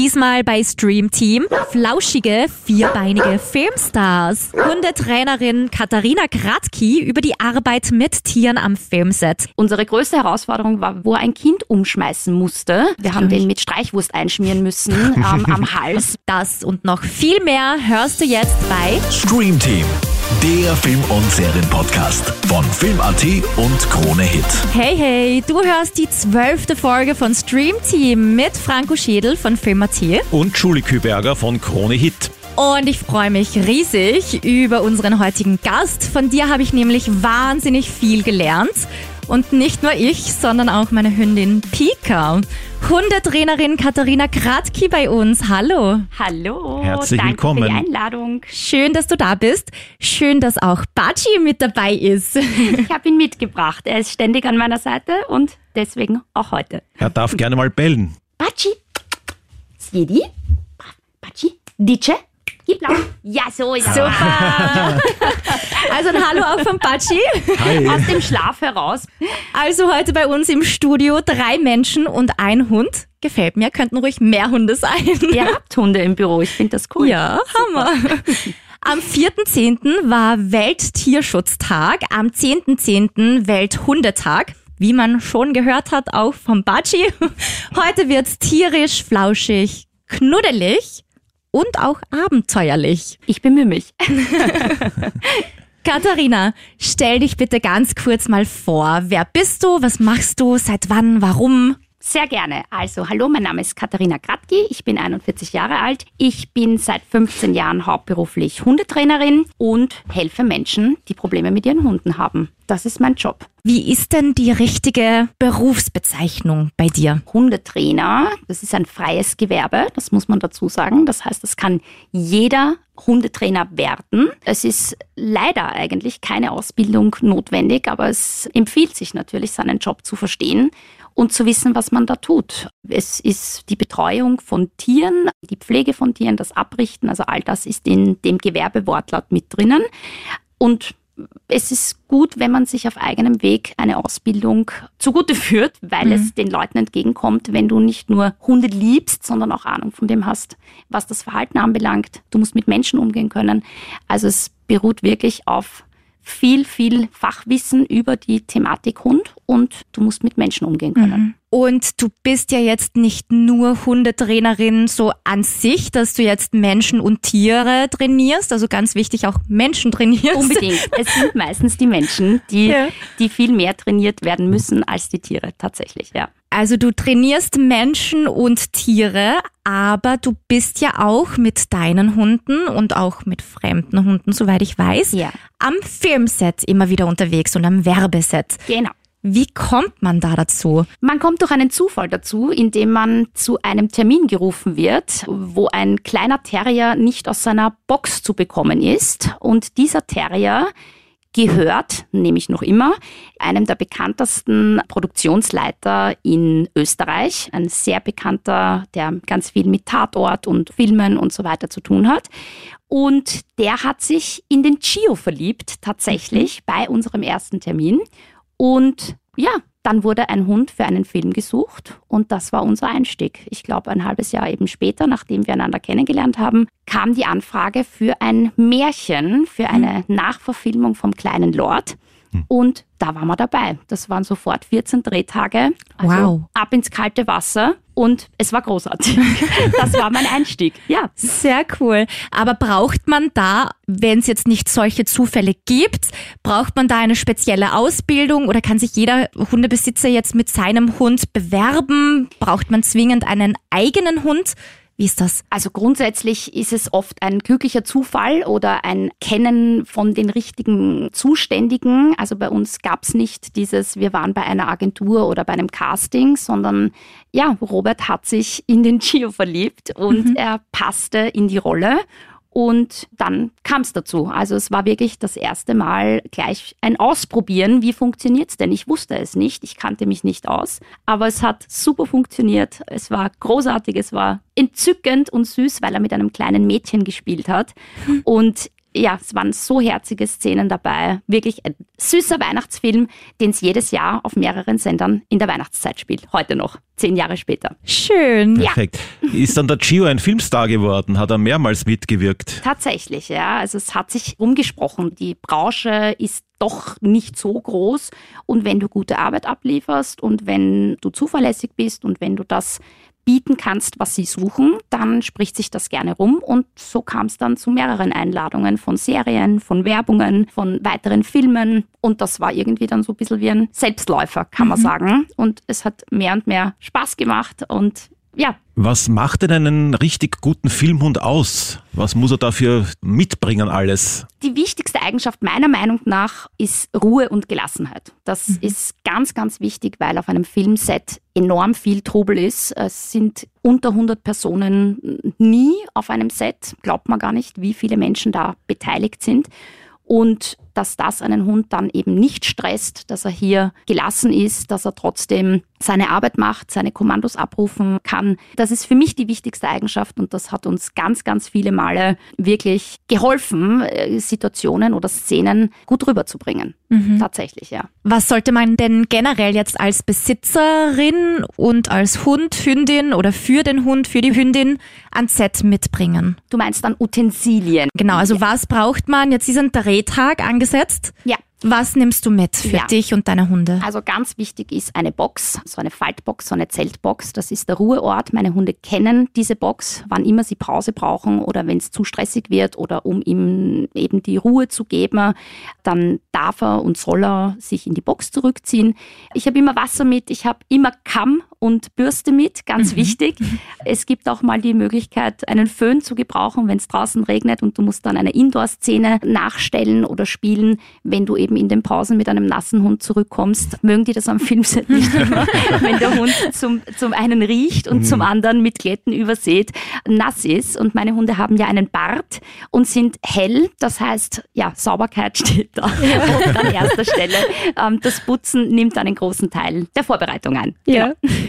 Diesmal bei Stream Team flauschige, vierbeinige Filmstars. Hundetrainerin Katharina Kratki über die Arbeit mit Tieren am Filmset. Unsere größte Herausforderung war, wo ein Kind umschmeißen musste. Wir haben den mit Streichwurst einschmieren müssen ähm, am Hals. Das und noch viel mehr hörst du jetzt bei Stream Team, der Film- und Serienpodcast von Film.at und Krone Hit. Hey hey, du hörst die zwölfte Folge von Stream Team mit Franco Schädel von Film.at. und Julie Küberger von Krone Hit. Und ich freue mich riesig über unseren heutigen Gast. Von dir habe ich nämlich wahnsinnig viel gelernt. Und nicht nur ich, sondern auch meine Hündin Pika. Hundetrainerin Katharina Kratki bei uns. Hallo. Hallo, Herzlich danke willkommen. für die Einladung. Schön, dass du da bist. Schön, dass auch Bachi mit dabei ist. Ich habe ihn mitgebracht. Er ist ständig an meiner Seite und deswegen auch heute. Er darf gerne mal bellen. Baci, Siedi, Baci, Dice, gib laut. Ja, so ist er. Super. Also ein Hallo auch von Bachi. Hi. Aus dem Schlaf heraus. Also heute bei uns im Studio drei Menschen und ein Hund. Gefällt mir, könnten ruhig mehr Hunde sein. Ihr habt Hunde im Büro, ich finde das cool. Ja, Hammer. Am 4.10. war Welttierschutztag, am 10.10. Welthundetag. Wie man schon gehört hat, auch vom Bachi. Heute wird's tierisch, flauschig, knuddelig und auch abenteuerlich. Ich bemühe mich. Katharina, stell dich bitte ganz kurz mal vor. Wer bist du? Was machst du? Seit wann? Warum? Sehr gerne. Also, hallo, mein Name ist Katharina Kratki, ich bin 41 Jahre alt. Ich bin seit 15 Jahren hauptberuflich Hundetrainerin und helfe Menschen, die Probleme mit ihren Hunden haben. Das ist mein Job. Wie ist denn die richtige Berufsbezeichnung bei dir? Hundetrainer, das ist ein freies Gewerbe, das muss man dazu sagen. Das heißt, es kann jeder Hundetrainer werden. Es ist leider eigentlich keine Ausbildung notwendig, aber es empfiehlt sich natürlich, seinen Job zu verstehen und zu wissen, was man da tut. Es ist die Betreuung von Tieren, die Pflege von Tieren, das Abrichten, also all das ist in dem Gewerbewortlaut mit drinnen. Und es ist gut, wenn man sich auf eigenem Weg eine Ausbildung zugute führt, weil es den Leuten entgegenkommt, wenn du nicht nur Hunde liebst, sondern auch Ahnung von dem hast, was das Verhalten anbelangt. Du musst mit Menschen umgehen können. Also es beruht wirklich auf viel, viel Fachwissen über die Thematik Hund und du musst mit Menschen umgehen können. Und du bist ja jetzt nicht nur Hundetrainerin so an sich, dass du jetzt Menschen und Tiere trainierst, also ganz wichtig auch Menschen trainierst. Unbedingt. Es sind meistens die Menschen, die, Ja. die viel mehr trainiert werden müssen als die Tiere tatsächlich, ja. Also du trainierst Menschen und Tiere, aber du bist ja auch mit deinen Hunden und auch mit fremden Hunden, soweit ich weiß, Ja. am Filmset immer wieder unterwegs und am Werbeset. Genau. Wie kommt man da dazu? Man kommt durch einen Zufall dazu, indem man zu einem Termin gerufen wird, wo ein kleiner Terrier nicht aus seiner Box zu bekommen ist. Und dieser Terrier gehört, nämlich noch immer, einem der bekanntesten Produktionsleiter in Österreich. Ein sehr bekannter, der ganz viel mit Tatort und Filmen und so weiter zu tun hat. Und der hat sich in den Gio verliebt, tatsächlich, bei unserem ersten Termin. Und ja, dann wurde ein Hund für einen Film gesucht und das war unser Einstieg. Ich glaube, ein halbes Jahr eben später, nachdem wir einander kennengelernt haben, kam die Anfrage für ein Märchen, für eine Nachverfilmung vom kleinen Lord. Und da waren wir dabei. Das waren sofort 14 Drehtage. Also Wow. Ab ins kalte Wasser und es war großartig. Das war mein Einstieg. Ja. Sehr cool. Aber braucht man da, wenn es jetzt nicht solche Zufälle gibt, braucht man da eine spezielle Ausbildung oder kann sich jeder Hundebesitzer jetzt mit seinem Hund bewerben? Braucht man zwingend einen eigenen Hund? Wie ist das? Also grundsätzlich ist es oft ein glücklicher Zufall oder ein Kennen von den richtigen Zuständigen. Also bei uns gab es nicht dieses, wir waren bei einer Agentur oder bei einem Casting, sondern ja, Robert hat sich in den Gio verliebt und er passte in die Rolle. Und dann kam es dazu. Also es war wirklich das erste Mal gleich ein Ausprobieren. Wie funktioniert's denn? Ich wusste es nicht. Ich kannte mich nicht aus. Aber es hat super funktioniert. Es war großartig. Es war entzückend und süß, weil er mit einem kleinen Mädchen gespielt hat. Und ja, es waren so herzige Szenen dabei. Wirklich ein süßer Weihnachtsfilm, den es jedes Jahr auf mehreren Sendern in der Weihnachtszeit spielt. Heute noch, zehn Jahre später. Schön. Perfekt. Ist dann der Gio ein Filmstar geworden? Hat er mehrmals mitgewirkt? Tatsächlich, ja. Also es hat sich rumgesprochen. Die Branche ist doch nicht so groß. Und wenn du gute Arbeit ablieferst und wenn du zuverlässig bist und wenn du das bieten kannst, was sie suchen, dann spricht sich das gerne rum. Und so kam es dann zu mehreren Einladungen von Serien, von Werbungen, von weiteren Filmen. Und das war irgendwie dann so ein bisschen wie ein Selbstläufer, kann man sagen. Und es hat mehr und mehr Spaß gemacht. Und ja, Was macht denn einen richtig guten Filmhund aus? Was muss er dafür mitbringen alles? Die wichtigste Eigenschaft meiner Meinung nach ist Ruhe und Gelassenheit. Das ist ganz, ganz wichtig, weil auf einem Filmset enorm viel Trubel ist. Es sind unter 100 Personen nie auf einem Set. Glaubt man gar nicht, wie viele Menschen da beteiligt sind. Und dass das einen Hund dann eben nicht stresst, dass er hier gelassen ist, dass er trotzdem seine Arbeit macht, seine Kommandos abrufen kann. Das ist für mich die wichtigste Eigenschaft und das hat uns ganz, ganz viele Male wirklich geholfen, äh, Situationen oder Szenen gut rüberzubringen. Tatsächlich, ja. Was sollte man denn generell jetzt als Besitzerin und als Hund, Hündin oder für den Hund, für die Hündin ans Set mitbringen? Du meinst dann Utensilien. Genau, also was braucht man? Jetzt ein Drehtag angesetzt. Ja. Was nimmst du mit für Ja. dich und deine Hunde? Also ganz wichtig ist eine Box, so eine Faltbox, so eine Zeltbox. Das ist der Ruheort. Meine Hunde kennen diese Box, wann immer sie Pause brauchen oder wenn es zu stressig wird oder um ihm eben die Ruhe zu geben, dann darf er und soll er sich in die Box zurückziehen. Ich habe immer Wasser mit, ich habe immer Kamm und Bürste mit, ganz wichtig. Es gibt auch mal die Möglichkeit, einen Föhn zu gebrauchen, wenn es draußen regnet und du musst dann eine Indoor-Szene nachstellen oder spielen, wenn du eben in den Pausen mit einem nassen Hund zurückkommst. Mögen die das am Filmset nicht immer, wenn der Hund zum, zum einen riecht und zum anderen mit Glätten übersät nass ist. Und meine Hunde haben ja einen Bart und sind hell. Das heißt, ja, Sauberkeit steht da an erster Stelle. Ähm, das Putzen nimmt einen großen Teil der Vorbereitung ein. Ja.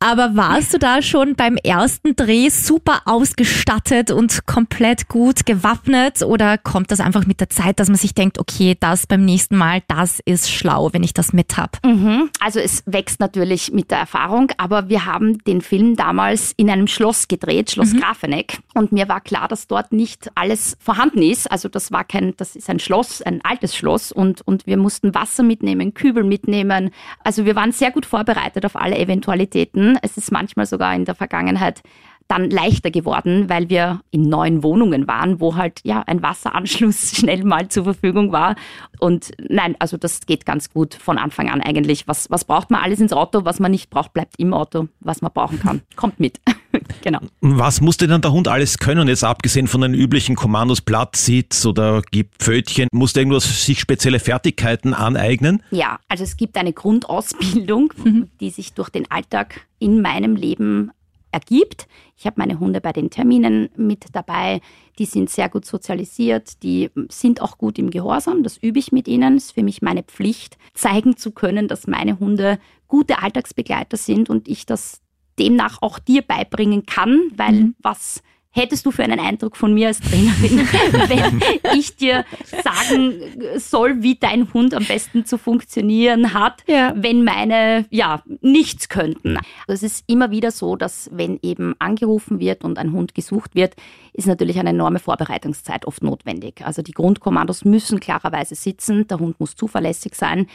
Aber warst du da schon beim ersten Dreh super ausgestattet und komplett gut gewappnet oder kommt das einfach mit der Zeit, dass man sich denkt, okay, das beim nächsten Mal, das ist schlau, wenn ich das mit hab? Mhm. Also es wächst natürlich mit der Erfahrung, aber wir haben den Film damals in einem Schloss gedreht, Schloss Grafeneck. Und mir war klar, dass dort nicht alles vorhanden ist. Also das war kein, das ist ein Schloss, ein altes Schloss und, und wir mussten Wasser mitnehmen, Kübel mitnehmen. Also wir waren sehr gut vorbereitet auf alle Eventualitäten. Es ist manchmal sogar in der Vergangenheit dann leichter geworden, weil wir in neuen Wohnungen waren, wo halt ja ein Wasseranschluss schnell mal zur Verfügung war. Und nein, also das geht ganz gut von Anfang an eigentlich. Was, was braucht man alles ins Auto? Was man nicht braucht, bleibt im Auto. Was man brauchen kann, kommt mit. genau. Was musste denn der Hund alles können, jetzt abgesehen von den üblichen Kommandos Platz, Sitz oder gib Pfötchen? Musste irgendwas sich spezielle Fertigkeiten aneignen? Ja, also es gibt eine Grundausbildung, die sich durch den Alltag in meinem Leben ergibt. Ich habe meine Hunde bei den Terminen mit dabei. Die sind sehr gut sozialisiert, die sind auch gut im Gehorsam. Das übe ich mit ihnen. Es ist für mich meine Pflicht, zeigen zu können, dass meine Hunde gute Alltagsbegleiter sind und ich das demnach auch dir beibringen kann, weil was hättest du für einen Eindruck von mir als Trainerin, wenn ich dir sagen soll, wie dein Hund am besten zu funktionieren hat, Ja. wenn meine ja nichts könnten. Also es ist immer wieder so, dass wenn eben angerufen wird und ein Hund gesucht wird, ist natürlich eine enorme Vorbereitungszeit oft notwendig. Also die Grundkommandos müssen klarerweise sitzen, der Hund muss zuverlässig sein,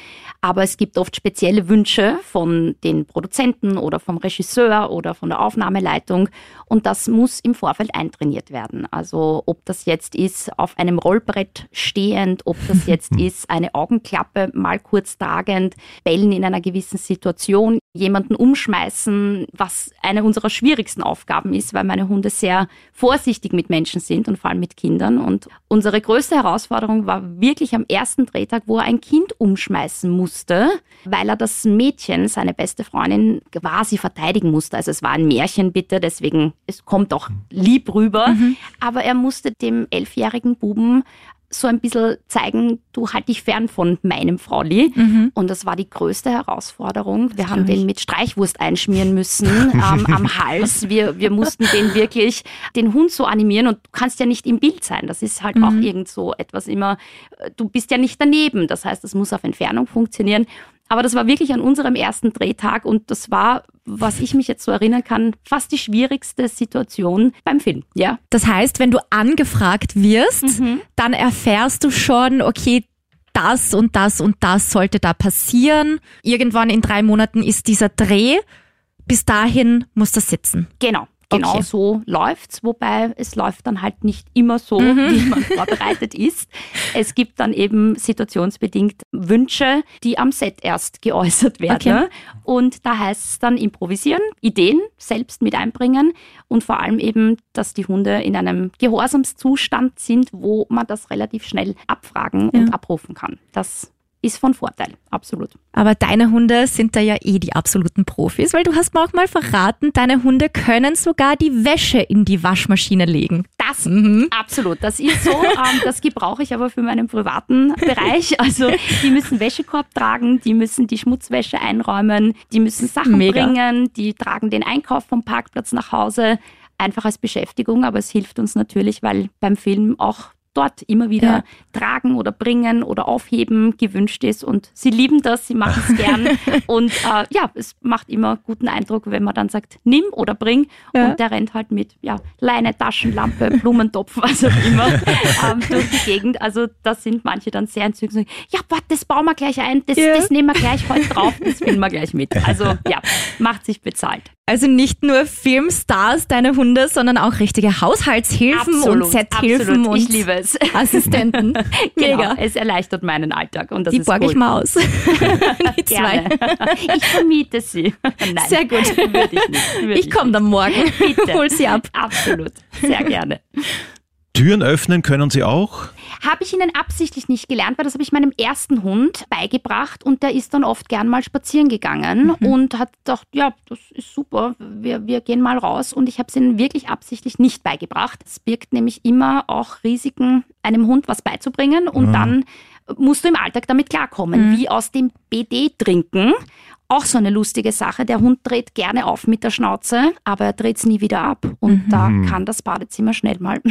aber es gibt oft spezielle Wünsche von den Produzenten oder vom Regisseur oder von der Aufnahmeleitung und das muss im Vorfeld eintrainiert werden. Also ob das jetzt ist auf einem Rollbrett stehend, ob das jetzt ist eine Augenklappe mal kurz tragend, bellen in einer gewissen Situation, jemanden umschmeißen, was eine unserer schwierigsten Aufgaben ist, weil meine Hunde sehr vorsichtig mit Menschen sind und vor allem mit Kindern. Und unsere größte Herausforderung war wirklich am ersten Drehtag, wo er ein Kind umschmeißen musste, weil er das Mädchen, seine beste Freundin, quasi verteidigen musste. Also es war ein Märchen bitte, deswegen es kommt auch lieb rüber. Aber er musste dem elfjährigen Buben so ein bisschen zeigen, du halt dich fern von meinem Frauli. Mhm. Und das war die größte Herausforderung. Wir haben den mit Streichwurst einschmieren müssen ähm, am Hals. Wir, wir mussten den wirklich, den Hund so animieren und du kannst ja nicht im Bild sein. Das ist halt auch Mhm. irgend so etwas immer, äh, du bist ja nicht daneben. Das heißt, es muss auf Entfernung funktionieren. Aber das war wirklich an unserem ersten Drehtag und das war, was ich mich jetzt so erinnern kann, fast die schwierigste Situation beim Film. Ja, Das heißt, wenn du angefragt wirst, dann erfährst du schon, okay, das und das und das sollte da passieren. Irgendwann in drei Monaten ist dieser Dreh. Bis dahin muss das sitzen. Genau. Genau Okay. so läuft's, wobei es läuft dann halt nicht immer so, Mhm. wie man vorbereitet ist. Es gibt dann eben situationsbedingt Wünsche, die am Set erst geäußert werden. Okay. Und da heißt es dann improvisieren, Ideen selbst mit einbringen und vor allem eben, dass die Hunde in einem Gehorsamszustand sind, wo man das relativ schnell abfragen und Ja. abrufen kann. Das ist von Vorteil, absolut. Aber deine Hunde sind da ja eh die absoluten Profis, weil du hast mir auch mal verraten, deine Hunde können sogar die Wäsche in die Waschmaschine legen. Das Mhm. Absolut, das ist so. Ähm, das gebrauche ich aber für meinen privaten Bereich. Also die müssen Wäschekorb tragen, die müssen die Schmutzwäsche einräumen, die müssen Sachen Mega. bringen, die tragen den Einkauf vom Parkplatz nach Hause. Einfach als Beschäftigung, aber es hilft uns natürlich, weil beim Film auch dort immer wieder Ja. tragen oder bringen oder aufheben gewünscht ist. Und sie lieben das, sie machen es gern. und äh, ja, es macht immer guten Eindruck, wenn man dann sagt, nimm oder bring. Ja. Und der rennt halt mit ja, Leine, Taschenlampe, Blumentopf, was auch immer, ähm, durch die Gegend. Also da sind manche dann sehr entzückt und sagen, ja, warte, das bauen wir gleich ein, das, Ja. das nehmen wir gleich heute drauf, das filmen wir gleich mit. Also ja, macht sich bezahlt. Also nicht nur Filmstars, deine Hunde, sondern auch richtige Haushaltshilfen und Sethilfen absolut. und Ich liebe es. Assistenten. Genau, Mega. es erleichtert meinen Alltag und das Die borge ich mal aus. Die zwei. Ich vermiete sie. Nein, Sehr gut. Würde ich nicht. Würde Ich komme dann morgen. Bitte. Hol sie ab. Absolut. Sehr gerne. Türen öffnen können Sie auch? Habe ich Ihnen absichtlich nicht gelernt, weil das habe ich meinem ersten Hund beigebracht und der ist dann oft gern mal spazieren gegangen und hat gedacht, ja, das ist super, wir, wir gehen mal raus und ich habe es ihnen wirklich absichtlich nicht beigebracht. Es birgt nämlich immer auch Risiken, einem Hund was beizubringen und dann musst du im Alltag damit klarkommen, wie aus dem BD trinken. Auch so eine lustige Sache. Der Hund dreht gerne auf mit der Schnauze, aber er dreht es nie wieder ab. Und da kann das Badezimmer schnell mal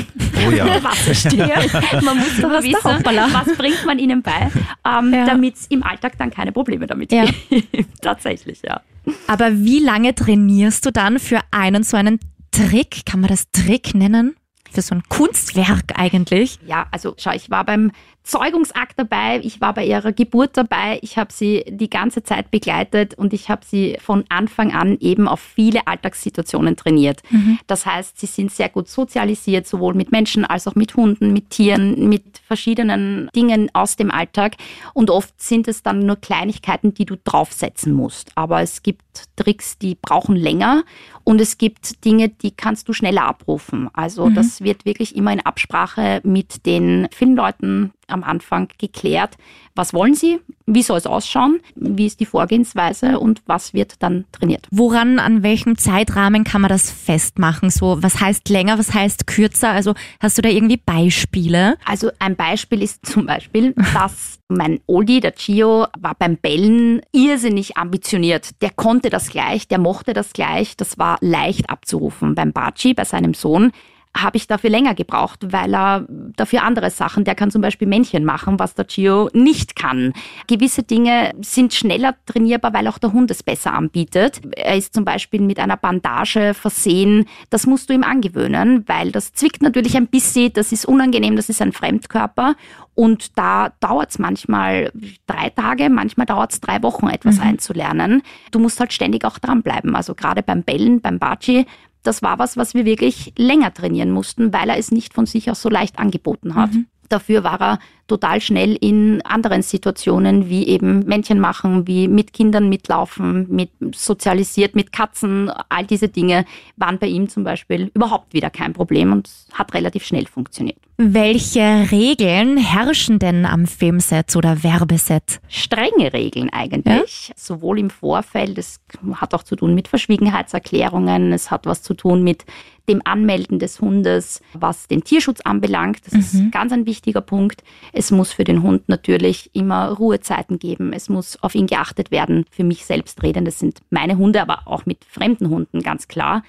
Oh ja. Wasser stehen. Man muss du wissen, was bringt man ihnen bei, ähm, Ja. damit es im Alltag dann keine Probleme damit Ja. gibt. Tatsächlich, ja. Aber wie lange trainierst du dann für einen so einen Trick? Kann man das Trick nennen? Für so ein Kunstwerk eigentlich? Ja, also schau, ich war beim Zeugungsakt dabei, ich war bei ihrer Geburt dabei, ich habe sie die ganze Zeit begleitet und ich habe sie von Anfang an eben auf viele Alltagssituationen trainiert. Das heißt, sie sind sehr gut sozialisiert, sowohl mit Menschen als auch mit Hunden, mit Tieren, mit verschiedenen Dingen aus dem Alltag. Und oft sind es dann nur Kleinigkeiten, die du draufsetzen musst. Aber es gibt Tricks, die brauchen länger und es gibt Dinge, die kannst du schneller abrufen. Also das wird wirklich immer in Absprache mit den Filmleuten am Anfang geklärt. Was wollen sie? Wie soll es ausschauen? Wie ist die Vorgehensweise und was wird dann trainiert? Woran, an welchem Zeitrahmen kann man das festmachen? So, was heißt länger, was heißt kürzer? Also hast du da irgendwie Beispiele? Also ein Beispiel ist zum Beispiel, dass mein Oldie, der Gio, war beim Bellen irrsinnig ambitioniert. Der konnte das gleich, der mochte das gleich, das war leicht abzurufen. Beim Baci, bei seinem Sohn, habe ich dafür länger gebraucht, weil er dafür andere Sachen, der kann zum Beispiel Männchen machen, was der Gio nicht kann. Gewisse Dinge sind schneller trainierbar, weil auch der Hund es besser anbietet. Er ist zum Beispiel mit einer Bandage versehen. Das musst du ihm angewöhnen, weil das zwickt natürlich ein bisschen, das ist unangenehm, das ist ein Fremdkörper. Und da dauert es manchmal drei Tage, manchmal dauert es drei Wochen, etwas einzulernen. Du musst halt ständig auch dranbleiben. Also gerade beim Bellen, beim Baci, das war was, was wir wirklich länger trainieren mussten, weil er es nicht von sich aus so leicht angeboten hat. Dafür war er total schnell in anderen Situationen, wie eben Männchen machen, wie mit Kindern mitlaufen, mit sozialisiert, mit Katzen. All diese Dinge waren bei ihm zum Beispiel überhaupt wieder kein Problem und hat relativ schnell funktioniert. Welche Regeln herrschen denn am Filmset oder Werbeset? Strenge Regeln eigentlich, ja? sowohl im Vorfeld, es hat auch zu tun mit Verschwiegenheitserklärungen, es hat was zu tun mit dem Anmelden des Hundes, was den Tierschutz anbelangt. Das mhm. ist ganz ein wichtiger Punkt. Es muss für den Hund natürlich immer Ruhezeiten geben. Es muss auf ihn geachtet werden. Für mich selbst reden, das sind meine Hunde, aber auch mit fremden Hunden, ganz klar.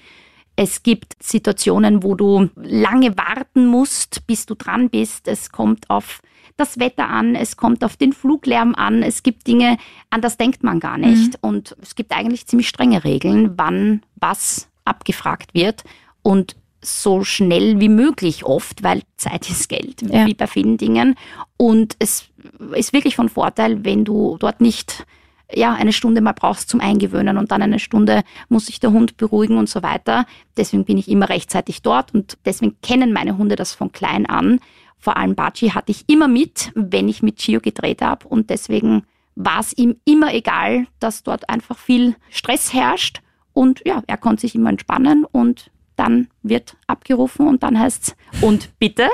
Es gibt Situationen, wo du lange warten musst, bis du dran bist. Es kommt auf das Wetter an, es kommt auf den Fluglärm an. Es gibt Dinge, an das denkt man gar nicht. Mhm. Und es gibt eigentlich ziemlich strenge Regeln, wann was abgefragt wird. Und so schnell wie möglich oft, weil Zeit ist Geld, ja. wie bei vielen Dingen. Und es ist wirklich von Vorteil, wenn du dort nicht ja, eine Stunde mal brauchst zum Eingewöhnen und dann eine Stunde muss sich der Hund beruhigen und so weiter. Deswegen bin ich immer rechtzeitig dort und deswegen kennen meine Hunde das von klein an. Vor allem Bachi hatte ich immer mit, wenn ich mit Chio gedreht habe und deswegen war es ihm immer egal, dass dort einfach viel Stress herrscht und ja, er konnte sich immer entspannen und dann wird abgerufen und dann heißt es und bitte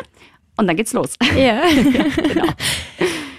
und dann geht's los. Ja, genau.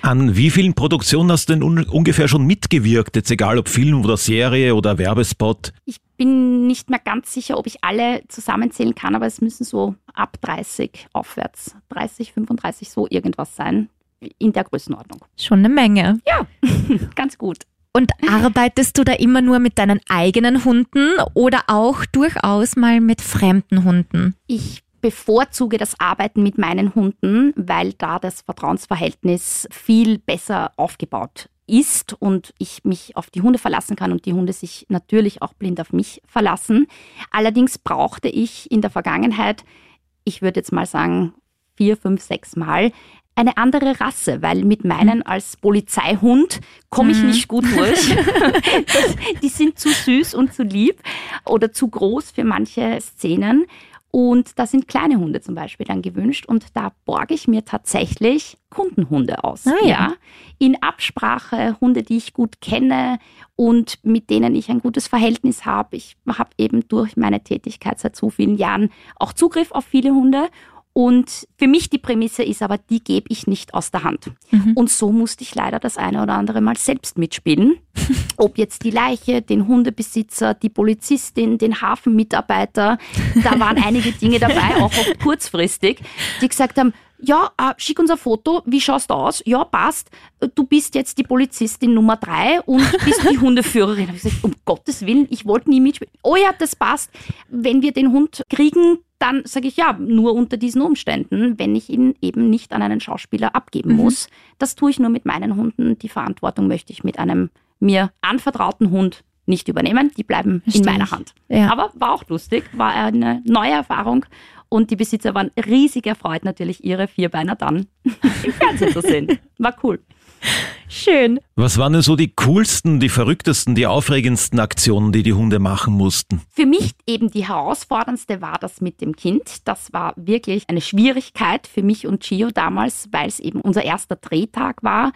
An wie vielen Produktionen hast du denn un ungefähr schon mitgewirkt? Jetzt egal ob Film oder Serie oder Werbespot? Ich bin nicht mehr ganz sicher, ob ich alle zusammenzählen kann, aber es müssen so ab 30 aufwärts, 30, 35 so irgendwas sein. In der Größenordnung. Schon eine Menge. Ja, ganz gut. Und arbeitest du da immer nur mit deinen eigenen Hunden oder auch durchaus mal mit fremden Hunden? Ich bevorzuge das Arbeiten mit meinen Hunden, weil da das Vertrauensverhältnis viel besser aufgebaut ist und ich mich auf die Hunde verlassen kann und die Hunde sich natürlich auch blind auf mich verlassen. Allerdings brauchte ich in der Vergangenheit, ich würde jetzt mal sagen, vier, fünf, sechs Mal eine andere Rasse, weil mit meinen mhm. als Polizeihund komme ich mhm. nicht gut durch. die sind zu süß und zu lieb oder zu groß für manche Szenen. Und da sind kleine Hunde zum Beispiel dann gewünscht und da borge ich mir tatsächlich Kundenhunde aus. Ah, ja. ja. In Absprache Hunde, die ich gut kenne und mit denen ich ein gutes Verhältnis habe. Ich habe eben durch meine Tätigkeit seit so vielen Jahren auch Zugriff auf viele Hunde und für mich die Prämisse ist aber, die gebe ich nicht aus der Hand. Mhm. Und so musste ich leider das eine oder andere Mal selbst mitspielen. Ob jetzt die Leiche, den Hundebesitzer, die Polizistin, den Hafenmitarbeiter, da waren einige Dinge dabei, auch oft kurzfristig, die gesagt haben, ja, äh, schick uns ein Foto, wie schaust du aus? Ja, passt. Du bist jetzt die Polizistin Nummer drei und bist die Hundeführerin. Ich gesagt, um Gottes Willen, ich wollte nie mitspielen. Oh ja, das passt. Wenn wir den Hund kriegen, dann sage ich ja, nur unter diesen Umständen, wenn ich ihn eben nicht an einen Schauspieler abgeben mhm. muss. Das tue ich nur mit meinen Hunden. Die Verantwortung möchte ich mit einem mir anvertrauten Hund nicht übernehmen. Die bleiben Verstehe in meiner Hand. Ja. Aber war auch lustig, war eine neue Erfahrung. Und die Besitzer waren riesig erfreut, natürlich ihre Vierbeiner dann im Fernsehen zu sehen. War cool. Schön. Was waren denn so die coolsten, die verrücktesten, die aufregendsten Aktionen, die die Hunde machen mussten? Für mich eben die herausforderndste war das mit dem Kind. Das war wirklich eine Schwierigkeit für mich und Gio damals, weil es eben unser erster Drehtag war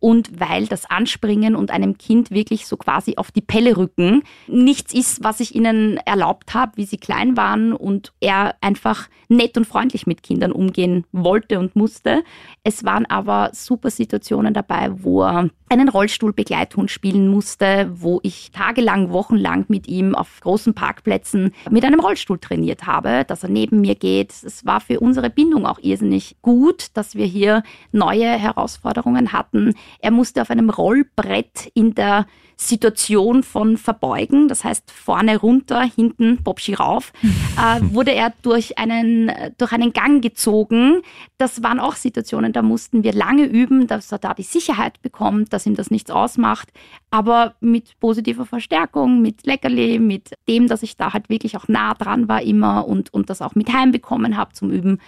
und weil das Anspringen und einem Kind wirklich so quasi auf die Pelle rücken nichts ist, was ich ihnen erlaubt habe, wie sie klein waren und er einfach nett und freundlich mit Kindern umgehen wollte und musste. Es waren aber super Situationen dabei, wo er einen Rollstuhlbegleithund spielen musste, wo ich tagelang, wochenlang mit ihm auf großen Parkplätzen mit einem Rollstuhl trainiert habe, dass er neben mir geht. Es war für unsere Bindung auch irrsinnig gut, dass wir hier neue Herausforderungen hatten. Er musste auf einem Rollbrett in der Situation von Verbeugen, das heißt vorne runter, hinten Bobschi rauf, äh, wurde er durch einen, durch einen Gang gezogen. Das waren auch Situationen, da mussten wir lange üben, dass er da die Sicherheit bekommt, dass ihm das nichts ausmacht, aber mit positiver Verstärkung, mit Leckerli, mit dem, dass ich da halt wirklich auch nah dran war immer und, und das auch mit heimbekommen habe zum Üben,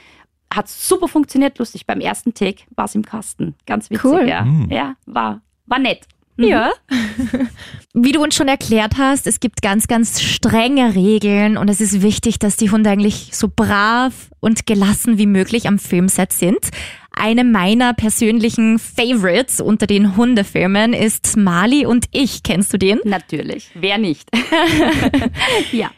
hat super funktioniert, lustig. Beim ersten Take war es im Kasten. Ganz witzig, cool. ja. Mhm. Ja, war, war nett. Mhm. Ja. Wie du uns schon erklärt hast, es gibt ganz, ganz strenge Regeln und es ist wichtig, dass die Hunde eigentlich so brav und gelassen wie möglich am Filmset sind. Eine meiner persönlichen Favorites unter den Hundefilmen ist Mali und ich. Kennst du den? Natürlich. Wer nicht? ja.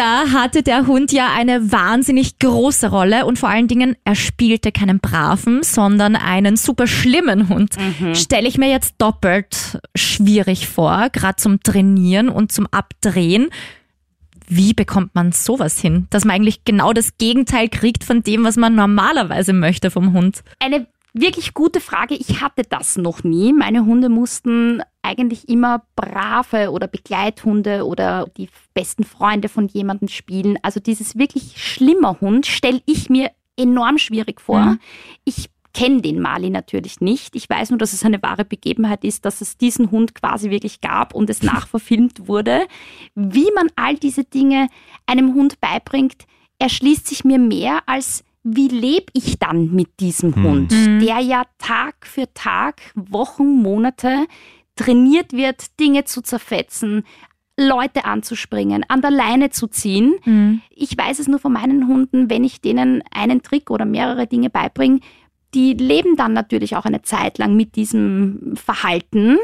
Da hatte der Hund ja eine wahnsinnig große Rolle und vor allen Dingen, er spielte keinen braven, sondern einen super schlimmen Hund. Stelle ich mir jetzt doppelt schwierig vor, gerade zum Trainieren und zum Abdrehen. Wie bekommt man sowas hin, dass man eigentlich genau das Gegenteil kriegt von dem, was man normalerweise möchte vom Hund? Eine wirklich gute Frage. Ich hatte das noch nie. Meine Hunde mussten eigentlich immer brave oder Begleithunde oder die besten Freunde von jemandem spielen. Also dieses wirklich schlimmer Hund stelle ich mir enorm schwierig vor. Mhm. Ich kenne den Mali natürlich nicht. Ich weiß nur, dass es eine wahre Begebenheit ist, dass es diesen Hund quasi wirklich gab und es nachverfilmt wurde. Wie man all diese Dinge einem Hund beibringt, erschließt sich mir mehr als wie lebe ich dann mit diesem Hund, der ja Tag für Tag, Wochen, Monate trainiert wird, Dinge zu zerfetzen, Leute anzuspringen, an der Leine zu ziehen. Ich weiß es nur von meinen Hunden, wenn ich denen einen Trick oder mehrere Dinge beibringe, die leben dann natürlich auch eine Zeit lang mit diesem Verhalten,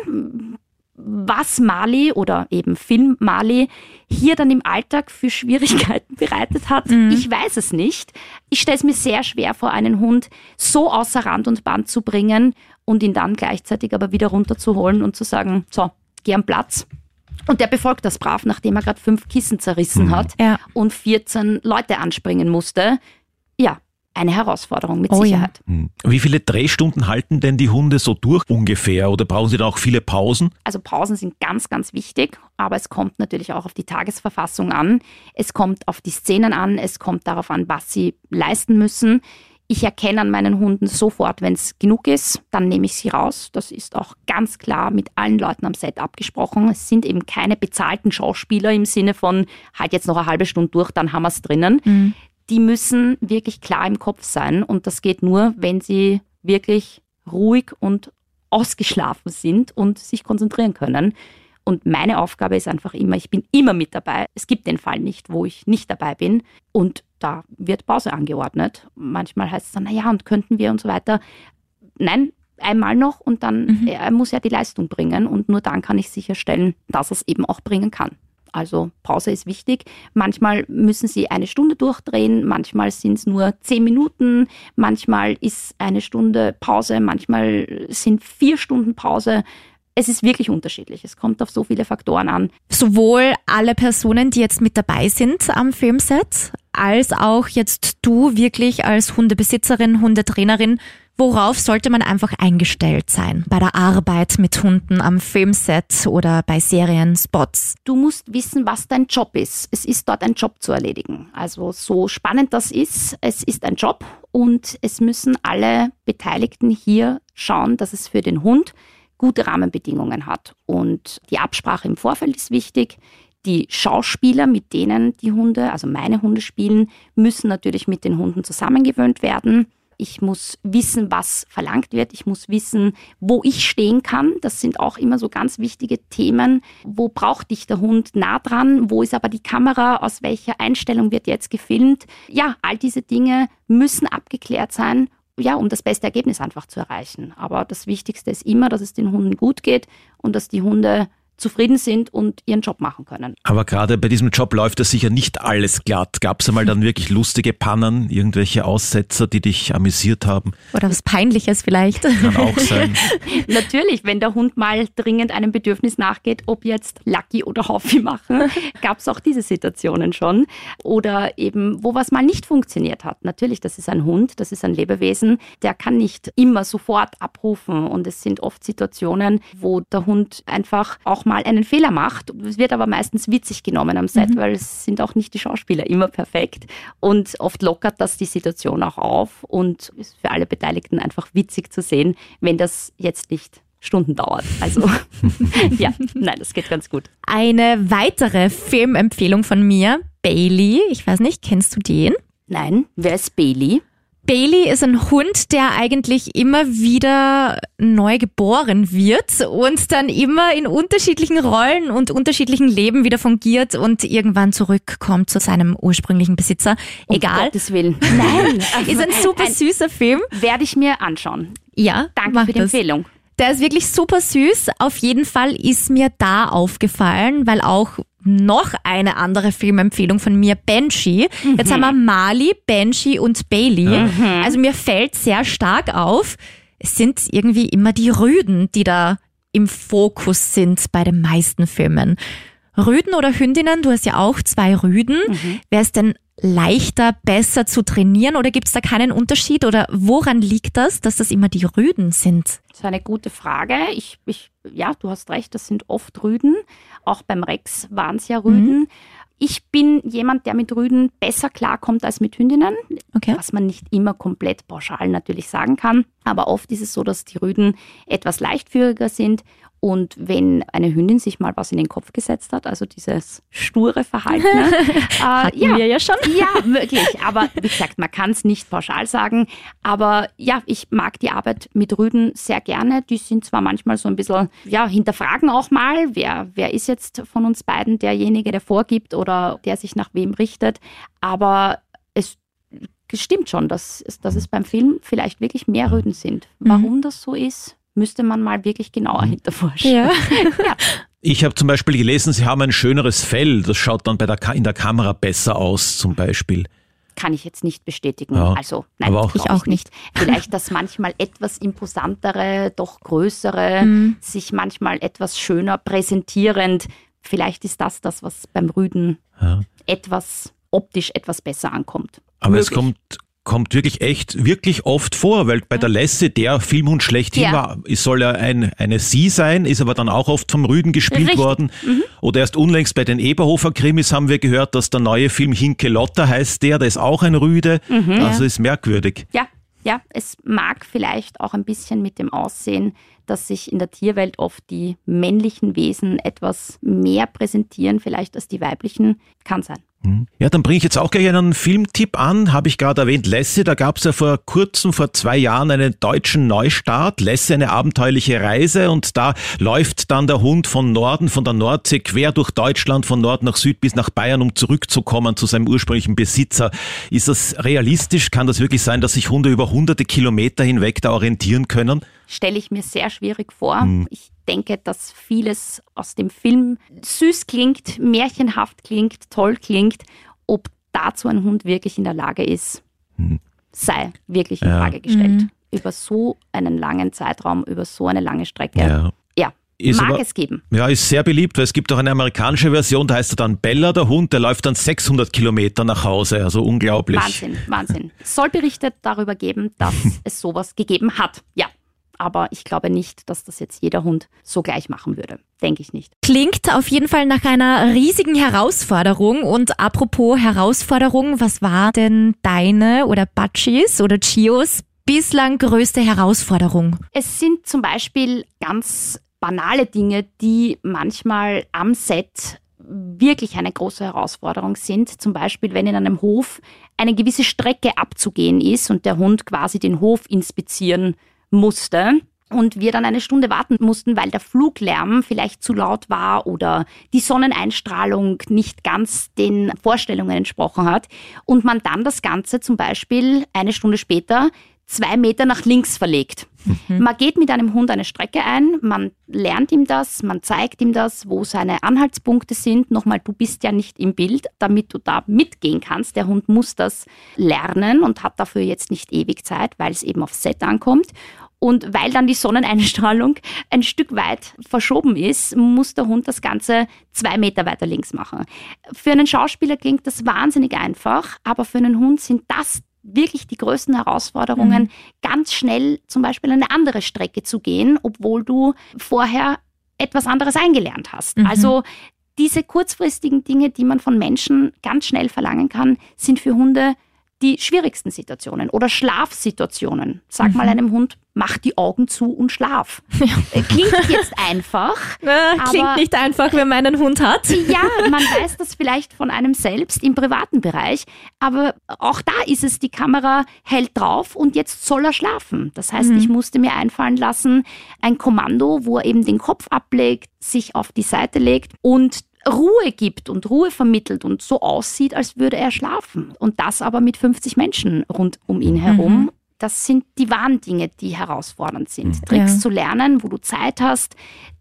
was Mali oder eben Film Mali hier dann im Alltag für Schwierigkeiten bereitet hat. Ich weiß es nicht. Ich stelle es mir sehr schwer vor, einen Hund so außer Rand und Band zu bringen und ihn dann gleichzeitig aber wieder runterzuholen und zu sagen, so, geh am Platz. Und der befolgt das brav, nachdem er gerade fünf Kissen zerrissen hat Ja. und 14 Leute anspringen musste. Ja, eine Herausforderung mit Oh ja. Sicherheit. Hm. Wie viele Drehstunden halten denn die Hunde so durch ungefähr? Oder brauchen sie da auch viele Pausen? Also Pausen sind ganz, ganz wichtig, aber es kommt natürlich auch auf die Tagesverfassung an. Es kommt auf die Szenen an, es kommt darauf an, was sie leisten müssen. Ich erkenne an meinen Hunden sofort, wenn es genug ist, dann nehme ich sie raus. Das ist auch ganz klar mit allen Leuten am Set abgesprochen. Es sind eben keine bezahlten Schauspieler im Sinne von, halt jetzt noch eine halbe Stunde durch, dann haben wir es drinnen. Die müssen wirklich klar im Kopf sein und das geht nur, wenn sie wirklich ruhig und ausgeschlafen sind und sich konzentrieren können. Und meine Aufgabe ist einfach immer, ich bin immer mit dabei. Es gibt den Fall nicht, wo ich nicht dabei bin. Und da wird Pause angeordnet. Manchmal heißt es dann, naja, und könnten wir und so weiter. Nein, einmal noch und dann, er muss ja die Leistung bringen und nur dann kann ich sicherstellen, dass er es eben auch bringen kann. Also Pause ist wichtig. Manchmal müssen sie eine Stunde durchdrehen, manchmal sind es nur zehn Minuten, manchmal ist eine Stunde Pause, manchmal sind vier Stunden Pause. Es ist wirklich unterschiedlich. Es kommt auf so viele Faktoren an. Sowohl alle Personen, die jetzt mit dabei sind am Filmset, als auch jetzt du wirklich als Hundebesitzerin, Hundetrainerin. Worauf sollte man einfach eingestellt sein bei der Arbeit mit Hunden am Filmset oder bei Serienspots? Du musst wissen, was dein Job ist. Es ist dort ein Job zu erledigen. Also so spannend das ist, es ist ein Job und es müssen alle Beteiligten hier schauen, dass es für den Hund gute Rahmenbedingungen hat. Und die Absprache im Vorfeld ist wichtig. Die Schauspieler, mit denen die Hunde, also meine Hunde spielen, müssen natürlich mit den Hunden zusammengewöhnt werden. Ich muss wissen, was verlangt wird. Ich muss wissen, wo ich stehen kann. Das sind auch immer so ganz wichtige Themen. Wo braucht dich der Hund nah dran? Wo ist aber die Kamera? Aus welcher Einstellung wird jetzt gefilmt? Ja, all diese Dinge müssen abgeklärt sein, ja, um das beste Ergebnis einfach zu erreichen. Aber das Wichtigste ist immer, dass es den Hunden gut geht und dass die Hunde zufrieden sind und ihren Job machen können. Aber gerade bei diesem Job läuft das sicher nicht alles glatt. Gab es einmal dann wirklich lustige Pannen, irgendwelche Aussetzer, die dich amüsiert haben? Oder was Peinliches vielleicht? Kann auch sein. Natürlich, wenn der Hund mal dringend einem Bedürfnis nachgeht, ob jetzt Lucky oder Hoffi machen, gab es auch diese Situationen schon. Oder eben, wo was mal nicht funktioniert hat. Natürlich, das ist ein Hund, das ist ein Lebewesen, der kann nicht immer sofort abrufen. Und es sind oft Situationen, wo der Hund einfach auch mal einen Fehler macht. Es wird aber meistens witzig genommen am Set, weil es sind auch nicht die Schauspieler immer perfekt. Und oft lockert das die Situation auch auf und ist für alle Beteiligten einfach witzig zu sehen, wenn das jetzt nicht Stunden dauert. Also ja, nein, das geht ganz gut. Eine weitere Filmempfehlung von mir, Bailey. Ich weiß nicht, kennst du den? Nein, wer ist Bailey? Bailey ist ein Hund, der eigentlich immer wieder neu geboren wird und dann immer in unterschiedlichen Rollen und unterschiedlichen Leben wieder fungiert und irgendwann zurückkommt zu seinem ursprünglichen Besitzer. Um Egal. Gottes Willen. Nein, Ist ein super süßer Film. Werde ich mir anschauen. Ja, Danke für die das. Empfehlung. Der ist wirklich super süß. Auf jeden Fall ist mir da aufgefallen, weil auch noch eine andere Filmempfehlung von mir, Banshee. Jetzt haben wir Mali, Banshee und Bailey. Also mir fällt sehr stark auf, es sind irgendwie immer die Rüden, die da im Fokus sind bei den meisten Filmen. Rüden oder Hündinnen, du hast ja auch zwei Rüden. Wäre es denn leichter, besser zu trainieren oder gibt es da keinen Unterschied oder woran liegt das, dass das immer die Rüden sind? Das ist eine gute Frage. Ich, ich, ja, du hast recht, das sind oft Rüden. Auch beim Rex waren es ja Rüden. Ich bin jemand, der mit Rüden besser klarkommt als mit Hündinnen, Okay. was man nicht immer komplett pauschal natürlich sagen kann. Aber oft ist es so, dass die Rüden etwas leichtführiger sind. Und wenn eine Hündin sich mal was in den Kopf gesetzt hat, also dieses sture Verhalten, ne, äh, Hatten ja, wir ja schon. ja, wirklich. Aber wie gesagt, man kann es nicht pauschal sagen. Aber ja, ich mag die Arbeit mit Rüden sehr gerne. Die sind zwar manchmal so ein bisschen, ja, hinterfragen auch mal, wer, wer ist jetzt von uns beiden derjenige, der vorgibt oder der sich nach wem richtet. Aber es stimmt schon, dass, dass es beim Film vielleicht wirklich mehr Rüden sind. Warum das so ist, müsste man mal wirklich genauer hinterforschen. Ja. Ich habe zum Beispiel gelesen, sie haben ein schöneres Fell. Das schaut dann bei der Ka in der Kamera besser aus, zum Beispiel. kann ich jetzt nicht bestätigen. Ja, also nein, aber auch- Ich auch nicht. Vielleicht das manchmal etwas imposantere, doch größere, Mhm. sich manchmal etwas schöner präsentierend. Vielleicht ist das das, was beim Rüden Ja. etwas optisch etwas besser ankommt. Aber es Möglich. kommt, kommt wirklich echt, wirklich oft vor, weil bei der Lassie der Filmhund schlechthin Ja. war, es soll ja ein, eine Sie sein, ist aber dann auch oft vom Rüden gespielt Richtig. Mhm. worden. Oder erst unlängst bei den Eberhofer Krimis haben wir gehört, dass der neue Film Hinke Lotta heißt der, der ist auch ein Rüde. Mhm. Also ist merkwürdig. Ja, ja, es mag vielleicht auch ein bisschen mit dem Aussehen, dass sich in der Tierwelt oft die männlichen Wesen etwas mehr präsentieren, vielleicht als die weiblichen. Kann sein. Ja, dann bringe ich jetzt auch gleich einen Filmtipp an. Habe ich gerade erwähnt, Lassie, da gab es ja vor kurzem, vor zwei Jahren, einen deutschen Neustart. Lassie, eine abenteuerliche Reise und da läuft dann der Hund von Norden, von der Nordsee quer durch Deutschland, von Nord nach Süd bis nach Bayern, um zurückzukommen zu seinem ursprünglichen Besitzer. Ist das realistisch? Kann das wirklich sein, dass sich Hunde über hunderte Kilometer hinweg da orientieren können? Stelle ich mir sehr schwierig vor. Ich denke, dass vieles aus dem Film süß klingt, märchenhaft klingt, toll klingt. Ob dazu ein Hund wirklich in der Lage ist, sei wirklich in Ja. Frage gestellt. Über so einen langen Zeitraum, über so eine lange Strecke. Ja. Ja, Ist mag aber- es geben. Ja, ist sehr beliebt, weil es gibt auch eine amerikanische Version, da heißt er dann Bella, der Hund, der läuft dann 600 Kilometer nach Hause. Also unglaublich. Wahnsinn, Wahnsinn. Es soll Berichte darüber geben, dass es sowas gegeben hat. Ja. Aber ich glaube nicht, dass das jetzt jeder Hund so gleich machen würde. Denke ich nicht. Klingt auf jeden Fall nach einer riesigen Herausforderung. Und apropos Herausforderung, was war denn deine oder Batschis oder Chios bislang größte Herausforderung? Es sind zum Beispiel ganz banale Dinge, die manchmal am Set wirklich eine große Herausforderung sind. Zum Beispiel, wenn in einem Hof eine gewisse Strecke abzugehen ist und der Hund quasi den Hof inspizieren musste und wir dann eine Stunde warten mussten, weil der Fluglärm vielleicht zu laut war oder die Sonneneinstrahlung nicht ganz den Vorstellungen entsprochen hat und man dann das Ganze zum Beispiel eine Stunde später zwei Meter nach links verlegt. Man geht mit einem Hund eine Strecke ein, man lernt ihm das, man zeigt ihm das, wo seine Anhaltspunkte sind. Nochmal, du bist ja nicht im Bild, damit du da mitgehen kannst. Der Hund muss das lernen und hat dafür jetzt nicht ewig Zeit, weil es eben auf Set ankommt. Und weil dann die Sonneneinstrahlung ein Stück weit verschoben ist, muss der Hund das Ganze zwei Meter weiter links machen. Für einen Schauspieler klingt das wahnsinnig einfach, aber für einen Hund sind das wirklich die größten Herausforderungen, ganz schnell zum Beispiel eine andere Strecke zu gehen, obwohl du vorher etwas anderes eingelernt hast. Mhm. Also diese kurzfristigen Dinge, die man von Menschen ganz schnell verlangen kann, sind für Hunde die schwierigsten Situationen oder Schlafsituationen. Sag mal einem Hund, mach die Augen zu und schlaf. Äh, Klingt jetzt einfach. Äh, klingt nicht einfach, wenn man einen Hund hat. Ja, man weiß das vielleicht von einem selbst im privaten Bereich, aber auch da ist es, die Kamera hält drauf und jetzt soll er schlafen. Das heißt, ich musste mir einfallen lassen, ein Kommando, wo er eben den Kopf ablegt, sich auf die Seite legt und Ruhe gibt und Ruhe vermittelt und so aussieht, als würde er schlafen. Und das aber mit 50 Menschen rund um ihn herum. Das sind die wahren Dinge, die herausfordernd sind. Tricks Ja. zu lernen, wo du Zeit hast,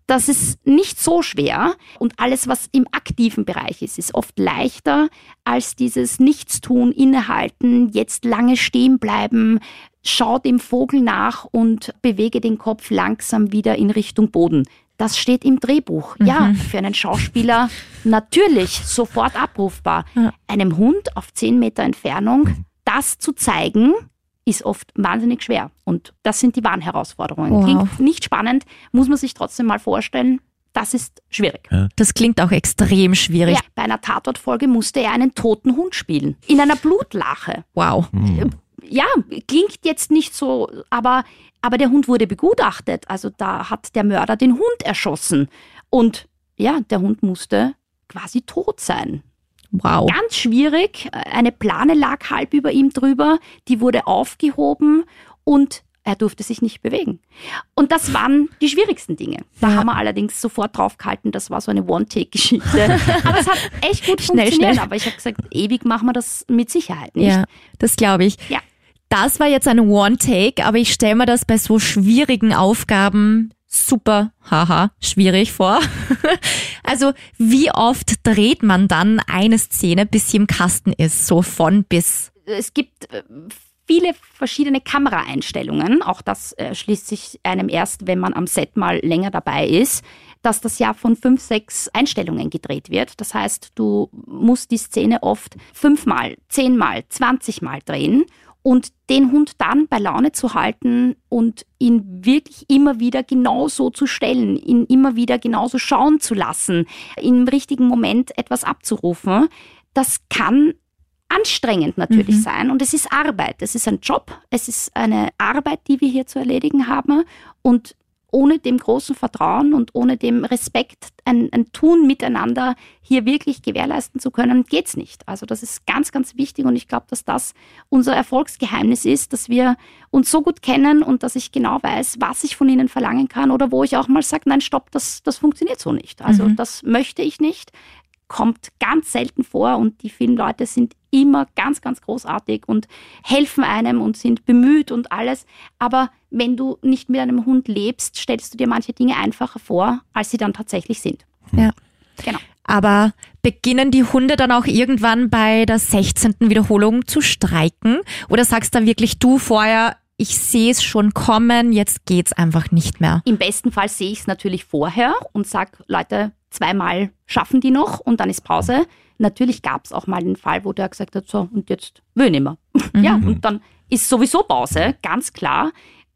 Das ist nicht so schwer und alles, was im aktiven Bereich ist, ist oft leichter als dieses Nichtstun, innehalten, jetzt lange stehen bleiben, schau dem Vogel nach und bewege den Kopf langsam wieder in Richtung Boden. Das steht im Drehbuch. Mhm. Ja, für einen Schauspieler natürlich sofort abrufbar. Ja. Einem Hund auf 10 Meter Entfernung das zu zeigen, ist oft wahnsinnig schwer. Und das sind die wahren Herausforderungen. Wow. Klingt nicht spannend, muss man sich trotzdem mal vorstellen. Das ist schwierig. Ja. Das klingt auch extrem schwierig. Ja, bei einer Tatortfolge musste er einen toten Hund spielen. In einer Blutlache. Wow. Mhm. Ja, klingt jetzt nicht so, aber, aber der Hund wurde begutachtet. Also da hat der Mörder den Hund erschossen. Und ja, der Hund musste quasi tot sein. Wow. Ganz schwierig. Eine Plane lag halb über ihm drüber, die wurde aufgehoben und er durfte sich nicht bewegen. Und das waren die schwierigsten Dinge. Da ja. haben wir allerdings sofort draufgehalten, das war so eine One-Take-Geschichte. aber es hat echt gut schnell, funktioniert. Schnell. Aber ich habe gesagt, ewig machen wir das mit Sicherheit nicht. Ja, das glaube ich. Ja. Das war jetzt ein One-Take, aber ich stelle mir das bei so schwierigen Aufgaben super, haha, schwierig vor. also wie oft dreht man dann eine Szene, bis sie im Kasten ist, so von bis? Es gibt äh, viele verschiedene Kameraeinstellungen. Auch das äh, schließt sich einem erst, wenn man am Set mal länger dabei ist, dass das ja von fünf, sechs Einstellungen gedreht wird. Das heißt, du musst die Szene oft fünfmal, zehnmal, zwanzigmal drehen und den Hund dann bei Laune zu halten und ihn wirklich immer wieder genauso zu stellen, ihn immer wieder genauso schauen zu lassen, im richtigen Moment etwas abzurufen, das kann anstrengend natürlich mhm. sein. Und es ist Arbeit, es ist ein Job, es ist eine Arbeit, die wir hier zu erledigen haben. Und ohne dem großen Vertrauen und ohne dem Respekt ein, ein Tun miteinander hier wirklich gewährleisten zu können, geht es nicht. Also das ist ganz, ganz wichtig und ich glaube, dass das unser Erfolgsgeheimnis ist, dass wir uns so gut kennen und dass ich genau weiß, was ich von ihnen verlangen kann oder wo ich auch mal sage, nein, stopp, das, das funktioniert so nicht. Also mhm. das möchte ich nicht kommt ganz selten vor und die Filmleute sind immer ganz, ganz großartig und helfen einem und sind bemüht und alles. Aber wenn du nicht mit einem Hund lebst, stellst du dir manche Dinge einfacher vor, als sie dann tatsächlich sind. Ja. Genau. Aber beginnen die Hunde dann auch irgendwann bei der 16. Wiederholung zu streiken? Oder sagst du wirklich du vorher, ich sehe es schon kommen, jetzt geht's einfach nicht mehr? Im besten Fall sehe ich es natürlich vorher und sag, Leute, zweimal schaffen die noch und dann ist Pause. Natürlich gab es auch mal einen Fall, wo der gesagt hat, so, und jetzt will ich nicht mehr. Mhm. Ja, und dann ist sowieso Pause, ganz klar.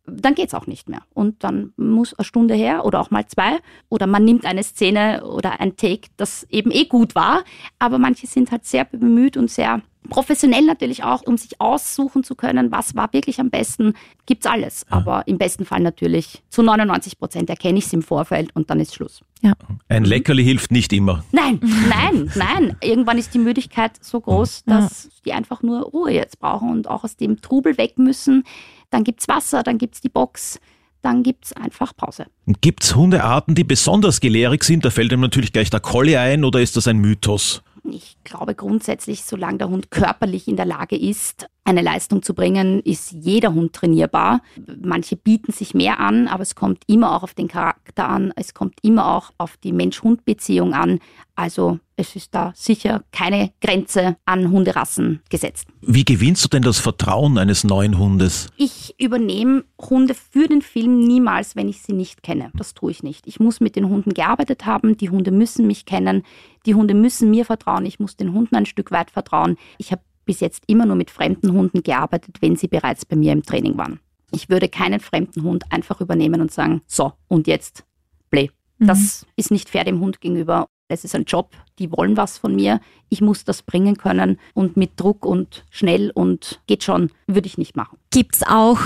Dann geht es auch nicht mehr. Und dann muss eine Stunde her oder auch mal zwei. Oder man nimmt eine Szene oder ein Take, das eben eh gut war. Aber manche sind halt sehr bemüht und sehr Professionell natürlich auch, um sich aussuchen zu können, was war wirklich am besten, gibt es alles. Ja. Aber im besten Fall natürlich zu 99 Prozent erkenne ich es im Vorfeld und dann ist Schluss. Ja. Ein Leckerli hilft nicht immer. Nein, nein, nein. Irgendwann ist die Müdigkeit so groß, dass ja. die einfach nur Ruhe jetzt brauchen und auch aus dem Trubel weg müssen. Dann gibt es Wasser, dann gibt es die Box dann gibt es einfach Pause. Gibt es Hundearten, die besonders gelehrig sind? Da fällt einem natürlich gleich der Collie ein oder ist das ein Mythos? Ich glaube grundsätzlich, solange der Hund körperlich in der Lage ist, eine Leistung zu bringen, ist jeder Hund trainierbar. Manche bieten sich mehr an, aber es kommt immer auch auf den Charakter an, es kommt immer auch auf die Mensch-Hund-Beziehung an. Also es ist da sicher keine Grenze an Hunderassen gesetzt. Wie gewinnst du denn das Vertrauen eines neuen Hundes? Ich übernehme Hunde für den Film niemals, wenn ich sie nicht kenne. Das tue ich nicht. Ich muss mit den Hunden gearbeitet haben, die Hunde müssen mich kennen, die Hunde müssen mir vertrauen, ich muss den Hunden ein Stück weit vertrauen. Ich habe bis jetzt immer nur mit fremden Hunden gearbeitet, wenn sie bereits bei mir im Training waren. Ich würde keinen fremden Hund einfach übernehmen und sagen, so, und jetzt, play. Mhm. Das ist nicht fair dem Hund gegenüber. Es ist ein Job, die wollen was von mir. Ich muss das bringen können und mit Druck und schnell und geht schon, würde ich nicht machen. Gibt es auch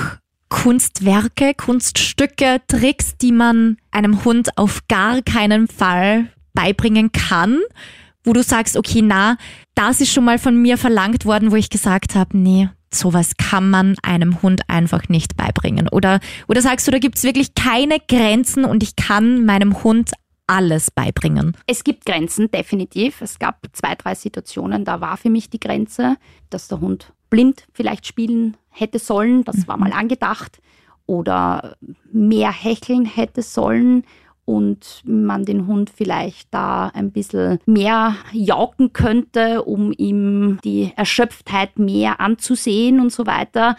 Kunstwerke, Kunststücke, Tricks, die man einem Hund auf gar keinen Fall beibringen kann? wo du sagst, okay, na, das ist schon mal von mir verlangt worden, wo ich gesagt habe, nee, sowas kann man einem Hund einfach nicht beibringen. Oder, oder sagst du, da gibt's wirklich keine Grenzen und ich kann meinem Hund alles beibringen? Es gibt Grenzen, definitiv. Es gab zwei, drei Situationen, da war für mich die Grenze, dass der Hund blind vielleicht spielen hätte sollen. Das mhm. war mal angedacht. Oder mehr hecheln hätte sollen und man den Hund vielleicht da ein bisschen mehr jauken könnte, um ihm die Erschöpftheit mehr anzusehen und so weiter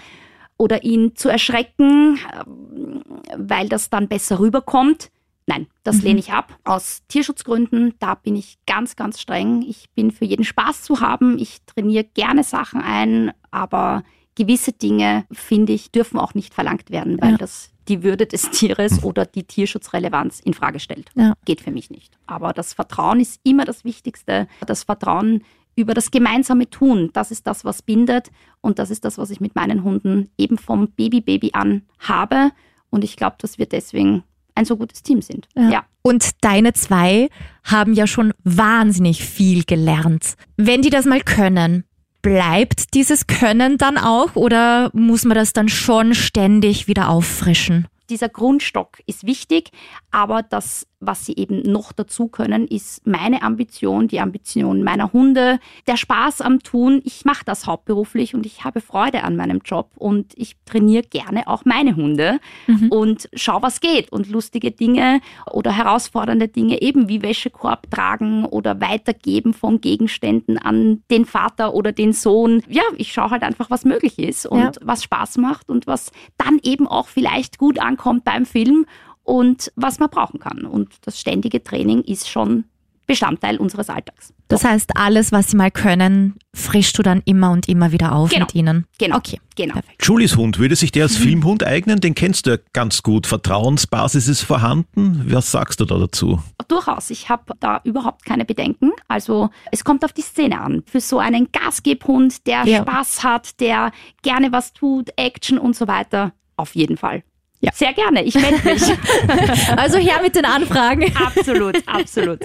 oder ihn zu erschrecken, ähm, weil das dann besser rüberkommt. Nein, das mhm. lehne ich ab. Aus Tierschutzgründen, da bin ich ganz, ganz streng. Ich bin für jeden Spaß zu haben. Ich trainiere gerne Sachen ein, aber gewisse Dinge, finde ich, dürfen auch nicht verlangt werden, weil ja. das die Würde des Tieres oder die Tierschutzrelevanz in Frage stellt. Ja. Geht für mich nicht. Aber das Vertrauen ist immer das Wichtigste. Das Vertrauen über das gemeinsame Tun, das ist das, was bindet und das ist das, was ich mit meinen Hunden eben vom Baby-Baby an habe. Und ich glaube, dass wir deswegen ein so gutes Team sind. Ja. ja. Und deine zwei haben ja schon wahnsinnig viel gelernt. Wenn die das mal können, bleibt dieses Können dann auch oder muss man das dann schon ständig wieder auffrischen? Dieser Grundstock ist wichtig, aber das was sie eben noch dazu können, ist meine Ambition, die Ambition meiner Hunde, der Spaß am Tun. Ich mache das hauptberuflich und ich habe Freude an meinem Job und ich trainiere gerne auch meine Hunde mhm. und schau, was geht und lustige Dinge oder herausfordernde Dinge eben wie Wäschekorb tragen oder weitergeben von Gegenständen an den Vater oder den Sohn. Ja, ich schaue halt einfach, was möglich ist und ja. was Spaß macht und was dann eben auch vielleicht gut ankommt beim Film und was man brauchen kann. Und das ständige Training ist schon Bestandteil unseres Alltags. Das heißt, alles, was sie mal können, frischst du dann immer und immer wieder auf genau. mit ihnen. Genau. Okay, genau. Perfekt. Julies Hund, würde sich der als mhm. Filmhund eignen? Den kennst du ja ganz gut. Vertrauensbasis ist vorhanden. Was sagst du da dazu? Durchaus. Ich habe da überhaupt keine Bedenken. Also es kommt auf die Szene an. Für so einen Gasgebhund, der ja. Spaß hat, der gerne was tut, Action und so weiter, auf jeden Fall. Ja. Sehr gerne, ich melde mich. also her mit den Anfragen. Absolut, absolut.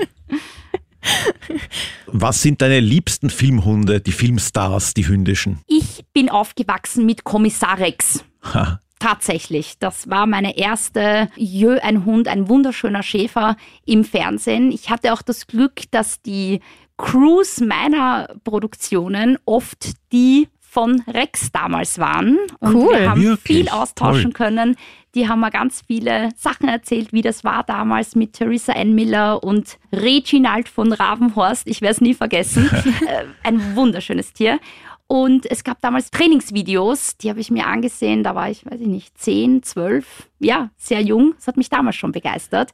Was sind deine liebsten Filmhunde, die Filmstars, die hündischen? Ich bin aufgewachsen mit Kommissar Rex. Ha. Tatsächlich, das war meine erste Jö, ein Hund, ein wunderschöner Schäfer im Fernsehen. Ich hatte auch das Glück, dass die Crews meiner Produktionen oft die von Rex damals waren. Und cool. wir haben Wirklich? viel austauschen Toll. können. Die haben mir ganz viele Sachen erzählt, wie das war damals mit Theresa Ann Miller und Reginald von Ravenhorst. Ich werde es nie vergessen. Äh, ein wunderschönes Tier. Und es gab damals Trainingsvideos, die habe ich mir angesehen. Da war ich, weiß ich nicht, 10, 12, ja, sehr jung. Das hat mich damals schon begeistert.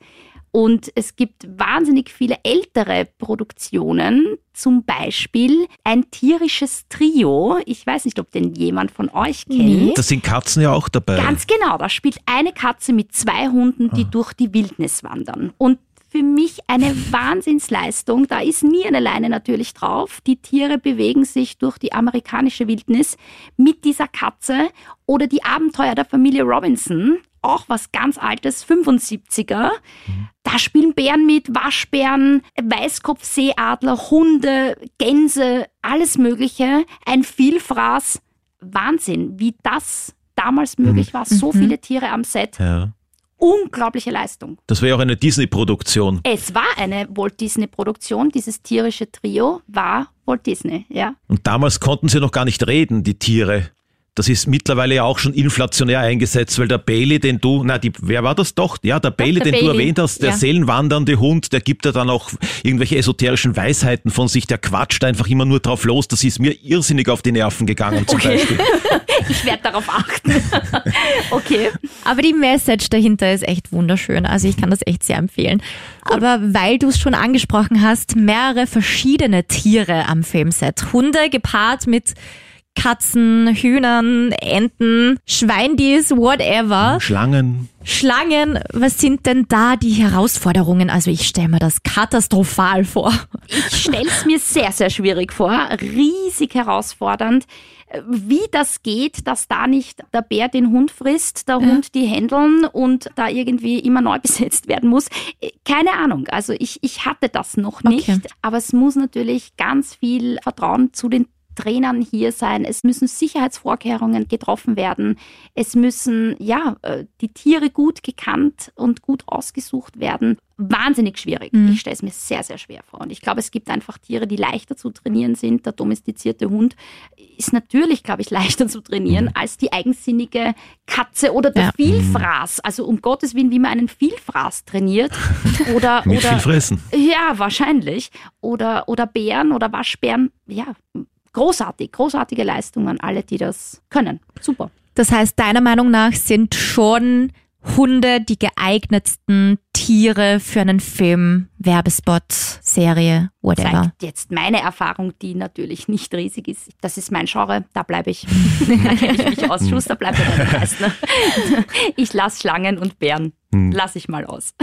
Und es gibt wahnsinnig viele ältere Produktionen, zum Beispiel ein tierisches Trio. Ich weiß nicht, ob den jemand von euch kennt. Nee. Da sind Katzen ja auch dabei. Ganz genau, da spielt eine Katze mit zwei Hunden, die ah. durch die Wildnis wandern. Und für mich eine Wahnsinnsleistung. Da ist nie eine Leine natürlich drauf. Die Tiere bewegen sich durch die amerikanische Wildnis mit dieser Katze oder die Abenteuer der Familie Robinson auch was ganz Altes, 75er. Da spielen Bären mit, Waschbären, Weißkopfseeadler, Hunde, Gänse, alles Mögliche. Ein Vielfraß. Wahnsinn, wie das damals möglich war. So mhm. viele Tiere am Set. Ja. Unglaubliche Leistung. Das wäre auch eine Disney-Produktion. Es war eine Walt Disney-Produktion. Dieses tierische Trio war Walt Disney, ja. Und damals konnten sie noch gar nicht reden, die Tiere. Das ist mittlerweile ja auch schon inflationär eingesetzt, weil der Bailey, den du, na, die, wer war das doch? Ja, der Bailey, der den Bailey. du erwähnt hast, der ja. seelenwandernde Hund, der gibt ja dann auch irgendwelche esoterischen Weisheiten von sich, der quatscht einfach immer nur drauf los. Das ist mir irrsinnig auf die Nerven gegangen zum okay. Beispiel. ich werde darauf achten. okay. Aber die Message dahinter ist echt wunderschön. Also ich kann das echt sehr empfehlen. Aber weil du es schon angesprochen hast, mehrere verschiedene Tiere am Filmset. Hunde gepaart mit Katzen, Hühnern, Enten, Schweindis, whatever. Schlangen. Schlangen, was sind denn da die Herausforderungen? Also ich stelle mir das katastrophal vor. Ich stelle es mir sehr, sehr schwierig vor, riesig herausfordernd. Wie das geht, dass da nicht der Bär den Hund frisst, der ja. Hund die Händeln und da irgendwie immer neu besetzt werden muss. Keine Ahnung. Also ich, ich hatte das noch nicht. Okay. Aber es muss natürlich ganz viel Vertrauen zu den Trainern hier sein. Es müssen Sicherheitsvorkehrungen getroffen werden. Es müssen, ja, äh, die Tiere gut gekannt und gut ausgesucht werden. Wahnsinnig schwierig. Mhm. Ich stelle es mir sehr, sehr schwer vor. Und ich glaube, es gibt einfach Tiere, die leichter zu trainieren sind. Der domestizierte Hund ist natürlich, glaube ich, leichter zu trainieren als die eigensinnige Katze oder der Ja. Vielfraß. Also um Gottes Willen, wie man einen Vielfraß trainiert. Oder, Mit oder viel Fressen. ja, wahrscheinlich. Oder, oder Bären oder Waschbären. Ja, großartig. Großartige Leistung an alle, die das können. Super. Das heißt, deiner Meinung nach sind schon Hunde die geeignetsten Tiere für einen Film, Werbespot, Serie, whatever. Zeigt jetzt meine Erfahrung, die natürlich nicht riesig ist. Das ist mein Genre, da bleibe ich. da kenne ich mich aus. Schuster bleibt bei den meisten. Ich lasse Schlangen und Bären. Lass ich mal aus.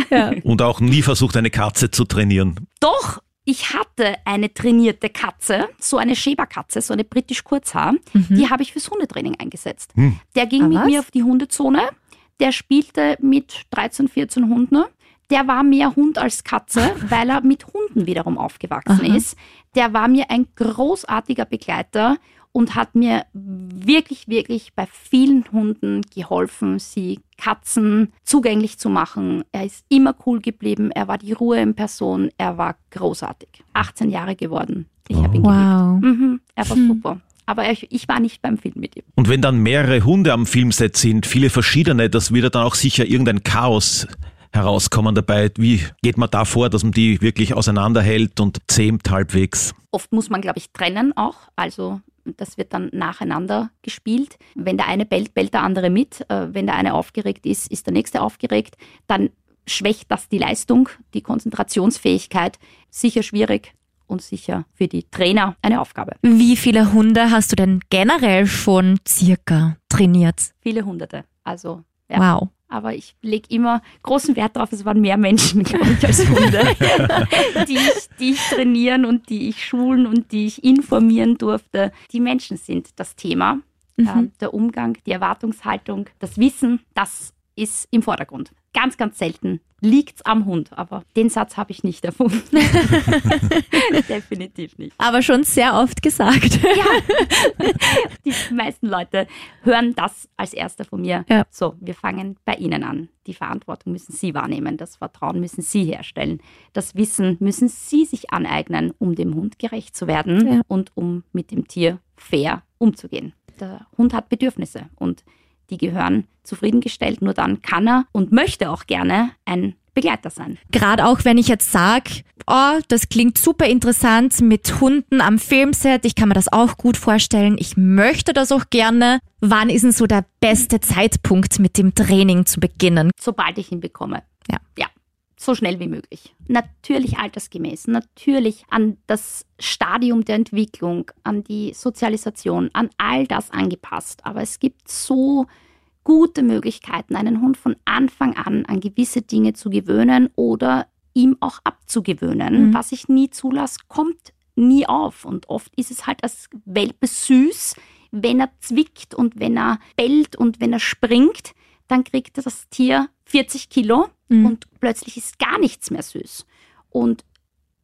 Und auch nie versucht, eine Katze zu trainieren. Doch, ich hatte eine trainierte Katze, so eine Schäberkatze, so eine britisch Kurzhaar. Die habe ich fürs Hundetraining eingesetzt. Der ging Ah, mit was? mir auf die Hundezone. Der spielte mit 13, 14 Hunden. Der war mehr Hund als Katze, weil er mit Hunden wiederum aufgewachsen Aha. ist. Der war mir ein großartiger Begleiter und hat mir wirklich, wirklich bei vielen Hunden geholfen, sie Katzen zugänglich zu machen. Er ist immer cool geblieben. Er war die Ruhe in Person. Er war großartig. 18 Jahre geworden. Ich habe ihn Wow. geliebt. Mhm, er war super. Aber ich, ich war nicht beim Film mit ihm. Und wenn dann mehrere Hunde am Filmset sind, viele verschiedene, das wird dann auch sicher irgendein Chaos herauskommen dabei. Wie geht man da vor, dass man die wirklich auseinanderhält und zähmt halbwegs? Oft muss man, glaube ich, trennen auch. Also das wird dann nacheinander gespielt. Wenn der eine bellt, bellt der andere mit. Äh, Wenn der eine aufgeregt ist, ist der nächste aufgeregt. Dann schwächt das die Leistung, die Konzentrationsfähigkeit. Sicher schwierig und sicher für die Trainer eine Aufgabe. Wie viele Hunde hast du denn generell schon circa trainiert? Viele Hunderte. Also ja. Wow. Aber ich lege immer großen Wert darauf, es waren mehr Menschen, glaube ich, als Hunde, die, ich, die ich trainieren und die ich schulen und die ich informieren durfte. Die Menschen sind das Thema. Ähm, der Umgang, die Erwartungshaltung, das Wissen, das ist im Vordergrund. Ganz, ganz selten liegt's am Hund, aber den Satz habe ich nicht erfunden. Definitiv nicht. Aber schon sehr oft gesagt. Die meisten Leute hören das als erster von mir. Ja. So, wir fangen bei Ihnen an. Die Verantwortung müssen Sie wahrnehmen, das Vertrauen müssen Sie herstellen, das Wissen müssen Sie sich aneignen, um dem Hund gerecht zu werden Ja. und um mit dem Tier fair umzugehen. Der Hund hat Bedürfnisse und die gehören zufriedengestellt. Nur dann kann er und möchte auch gerne ein Begleiter sein. Gerade auch wenn ich jetzt sage, oh, das klingt super interessant mit Hunden am Filmset, ich kann mir das auch gut vorstellen, ich möchte das auch gerne. Wann ist denn so der beste Zeitpunkt mit dem Training zu beginnen? sobald ich ihn bekomme. Ja. Ja. So schnell wie möglich. Natürlich altersgemäß, natürlich an das Stadium der Entwicklung, an die Sozialisation, an all das angepasst. Aber es gibt so gute Möglichkeiten, einen Hund von Anfang an an gewisse Dinge zu gewöhnen oder ihm auch abzugewöhnen. Mhm. Was ich nie zulasse, kommt nie auf. Und oft ist es halt als Welpe süß, wenn er zwickt und wenn er bellt und wenn er springt, dann kriegt das Tier 40 Kilo Mhm. und plötzlich ist gar nichts mehr süß. Und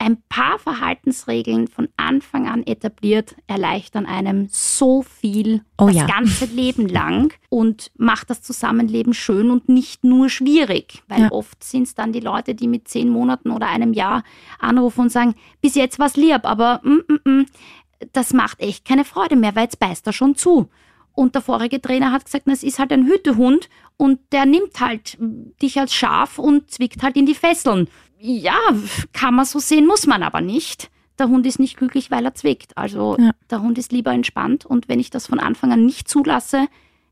ein paar Verhaltensregeln von Anfang an etabliert, erleichtern einem so viel Oh das ja. ganze Leben lang und macht das Zusammenleben schön und nicht nur schwierig. Weil Ja. oft sind es dann die Leute, die mit zehn Monaten oder einem Jahr anrufen und sagen, bis jetzt war's lieb, aber mm, mm, mm, das macht echt keine Freude mehr, weil jetzt beißt er schon zu. Und der vorige Trainer hat gesagt, das ist halt ein Hütehund und der nimmt halt dich als Schaf und zwickt halt in die Fesseln. Ja, kann man so sehen, muss man aber nicht. Der Hund ist nicht glücklich, weil er zwickt. Also Ja. der Hund ist lieber entspannt und wenn ich das von Anfang an nicht zulasse,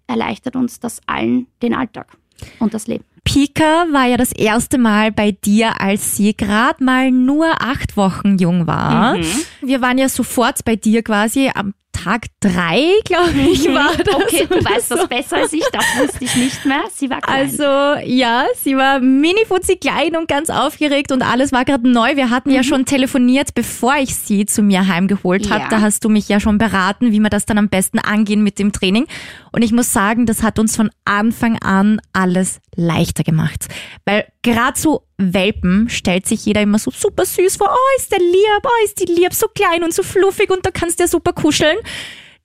erleichtert uns das allen den Alltag und das Leben. Pika war ja das erste Mal bei dir, als sie gerade mal nur acht Wochen jung war. Mhm. Wir waren ja sofort bei dir quasi am Tag drei, glaube ich, war das. Okay, du weißt so. das besser als ich, das wusste ich nicht mehr. Sie war klein. Also ja, sie war mini-futzi klein und ganz aufgeregt und alles war gerade neu. Wir hatten ja schon telefoniert, bevor ich sie zu mir heimgeholt habe. Ja. Da hast du mich ja schon beraten, wie wir das dann am besten angehen mit dem Training. Und ich muss sagen, das hat uns von Anfang an alles leichter gemacht. Weil gerade so Welpen stellt sich jeder immer so super süß vor. Oh, ist der lieb, oh, ist die lieb, so klein und so fluffig und da kannst du ja super kuscheln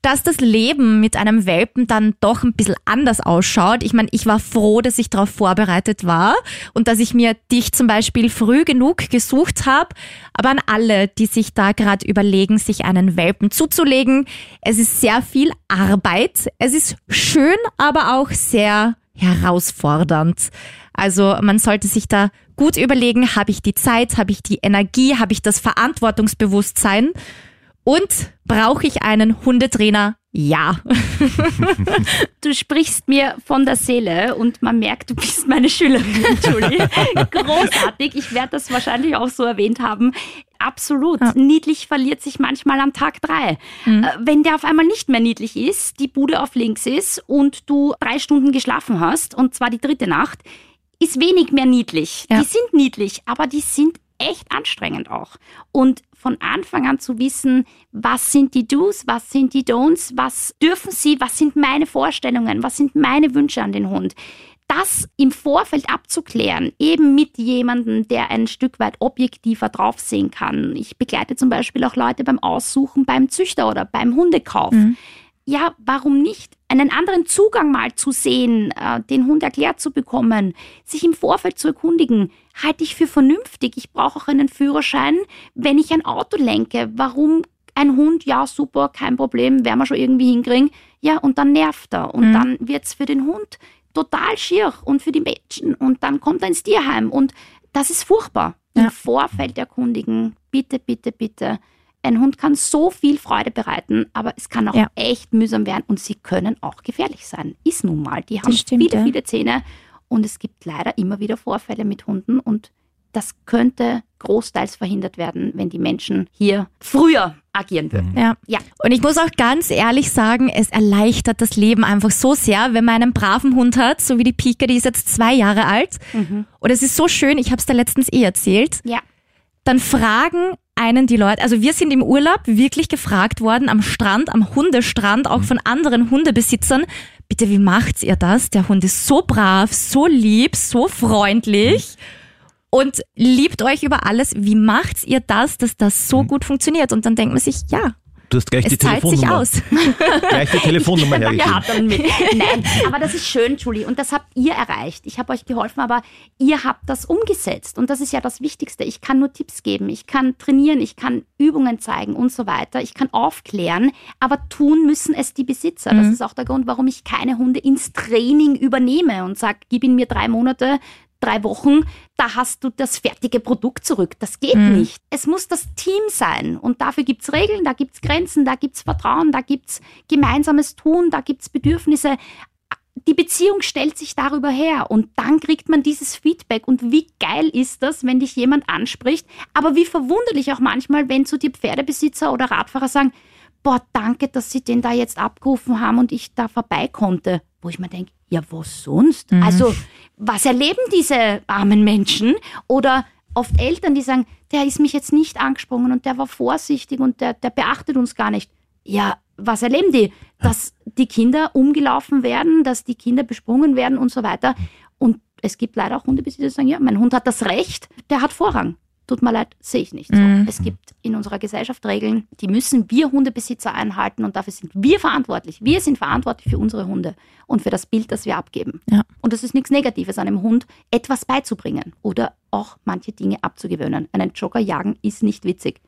dass das Leben mit einem Welpen dann doch ein bisschen anders ausschaut. Ich meine, ich war froh, dass ich darauf vorbereitet war und dass ich mir dich zum Beispiel früh genug gesucht habe. Aber an alle, die sich da gerade überlegen, sich einen Welpen zuzulegen, es ist sehr viel Arbeit. Es ist schön, aber auch sehr herausfordernd. Also man sollte sich da gut überlegen, habe ich die Zeit, habe ich die Energie, habe ich das Verantwortungsbewusstsein? Und brauche ich einen Hundetrainer? Ja. du sprichst mir von der Seele und man merkt, du bist meine Schülerin, Julie. Großartig. Ich werde das wahrscheinlich auch so erwähnt haben. Absolut. Ja. Niedlich verliert sich manchmal am Tag drei. Mhm. Äh, wenn der auf einmal nicht mehr niedlich ist, die Bude auf links ist und du drei Stunden geschlafen hast, und zwar die dritte Nacht, ist wenig mehr niedlich. Ja. Die sind niedlich, aber die sind echt anstrengend auch. Und von Anfang an zu wissen, was sind die Do's, was sind die Don'ts, was dürfen sie, was sind meine Vorstellungen, was sind meine Wünsche an den Hund. Das im Vorfeld abzuklären, eben mit jemandem, der ein Stück weit objektiver draufsehen kann. Ich begleite zum Beispiel auch Leute beim Aussuchen beim Züchter oder beim Hundekauf. Mhm ja, warum nicht einen anderen Zugang mal zu sehen, äh, den Hund erklärt zu bekommen, sich im Vorfeld zu erkundigen, halte ich für vernünftig. Ich brauche auch einen Führerschein, wenn ich ein Auto lenke. Warum ein Hund, ja, super, kein Problem, werden wir schon irgendwie hinkriegen. Ja, und dann nervt er. Und mhm. dann wird es für den Hund total schier und für die Menschen. Und dann kommt er ins Tierheim. Und das ist furchtbar. Ja. Im Vorfeld erkundigen, bitte, bitte, bitte ein Hund kann so viel Freude bereiten, aber es kann auch ja. echt mühsam werden und sie können auch gefährlich sein. Ist nun mal. Die haben stimmt, viele, ja. viele Zähne und es gibt leider immer wieder Vorfälle mit Hunden und das könnte großteils verhindert werden, wenn die Menschen hier früher agieren würden. Ja. ja. Und ich muss auch ganz ehrlich sagen, es erleichtert das Leben einfach so sehr, wenn man einen braven Hund hat, so wie die Pika, die ist jetzt zwei Jahre alt. Mhm. Und es ist so schön, ich habe es da letztens eh erzählt. Ja. Dann fragen einen die Leute, also wir sind im Urlaub wirklich gefragt worden am Strand, am Hundestrand, auch von anderen Hundebesitzern, bitte, wie macht ihr das? Der Hund ist so brav, so lieb, so freundlich und liebt euch über alles. Wie macht ihr das, dass das so mhm. gut funktioniert? Und dann denkt man sich, ja, Du hast gleich es die Telefonnummer. Sich aus. gleich die Telefonnummer hergegeben. Ja, dann mit. Nein, aber das ist schön, Julie. Und das habt ihr erreicht. Ich habe euch geholfen, aber ihr habt das umgesetzt. Und das ist ja das Wichtigste. Ich kann nur Tipps geben. Ich kann trainieren. Ich kann Übungen zeigen und so weiter. Ich kann aufklären. Aber tun müssen es die Besitzer. Das mhm. ist auch der Grund, warum ich keine Hunde ins Training übernehme und sage, gib ihn mir drei Monate, drei Wochen, da hast du das fertige Produkt zurück. Das geht mhm. nicht. Es muss das Team sein. Und dafür gibt es Regeln, da gibt es Grenzen, da gibt es Vertrauen, da gibt es gemeinsames Tun, da gibt es Bedürfnisse. Die Beziehung stellt sich darüber her und dann kriegt man dieses Feedback. Und wie geil ist das, wenn dich jemand anspricht? Aber wie verwunderlich auch manchmal, wenn zu dir Pferdebesitzer oder Radfahrer sagen, boah, danke, dass Sie den da jetzt abgerufen haben und ich da vorbei konnte. Wo ich mir denke, ja, was sonst? Mhm. Also, was erleben diese armen Menschen? Oder oft Eltern, die sagen, der ist mich jetzt nicht angesprungen und der war vorsichtig und der, der beachtet uns gar nicht. Ja, was erleben die? Dass die Kinder umgelaufen werden, dass die Kinder besprungen werden und so weiter. Und es gibt leider auch Hundebesitzer, die sagen, ja, mein Hund hat das Recht, der hat Vorrang tut mir leid, sehe ich nicht so. Mhm. Es gibt in unserer Gesellschaft Regeln, die müssen wir Hundebesitzer einhalten und dafür sind wir verantwortlich. Wir sind verantwortlich für unsere Hunde und für das Bild, das wir abgeben. Ja. Und es ist nichts Negatives, einem Hund etwas beizubringen oder auch manche Dinge abzugewöhnen. Einen Jogger jagen ist nicht witzig.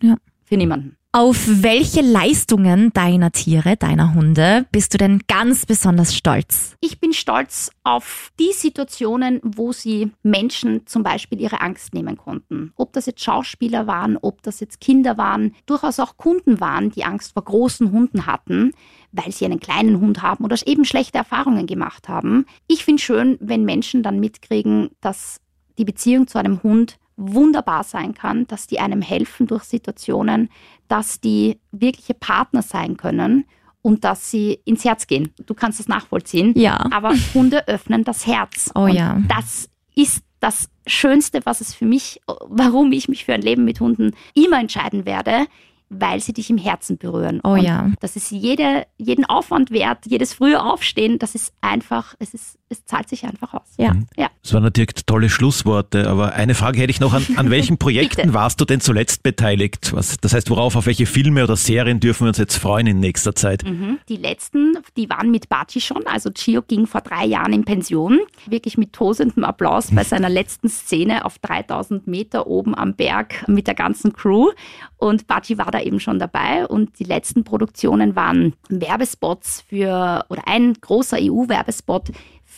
Ja. Für niemanden. Auf welche Leistungen deiner Tiere, deiner Hunde bist du denn ganz besonders stolz? Ich bin stolz auf die Situationen, wo sie Menschen zum Beispiel ihre Angst nehmen konnten. Ob das jetzt Schauspieler waren, ob das jetzt Kinder waren, durchaus auch Kunden waren, die Angst vor großen Hunden hatten, weil sie einen kleinen Hund haben oder eben schlechte Erfahrungen gemacht haben. Ich finde schön, wenn Menschen dann mitkriegen, dass die Beziehung zu einem Hund wunderbar sein kann, dass die einem helfen durch Situationen, dass die wirkliche Partner sein können und dass sie ins Herz gehen. Du kannst das nachvollziehen. Ja. Aber Hunde öffnen das Herz. Oh und ja. Das ist das Schönste, was es für mich, warum ich mich für ein Leben mit Hunden immer entscheiden werde, weil sie dich im Herzen berühren. Oh Und ja. Das ist jede, jeden Aufwand wert, jedes frühe Aufstehen, das ist einfach, es ist, es zahlt sich einfach aus. Ja. Ja. Das waren natürlich tolle Schlussworte, aber eine Frage hätte ich noch. An, an welchen Projekten warst du denn zuletzt beteiligt? Was, das heißt, worauf, auf welche Filme oder Serien dürfen wir uns jetzt freuen in nächster Zeit? Mhm. Die letzten, die waren mit Baci schon. Also Gio ging vor drei Jahren in Pension. Wirklich mit tosendem Applaus bei seiner letzten Szene auf 3000 Meter oben am Berg mit der ganzen Crew. Und Baci war da eben schon dabei. Und die letzten Produktionen waren Werbespots für, oder ein großer EU-Werbespot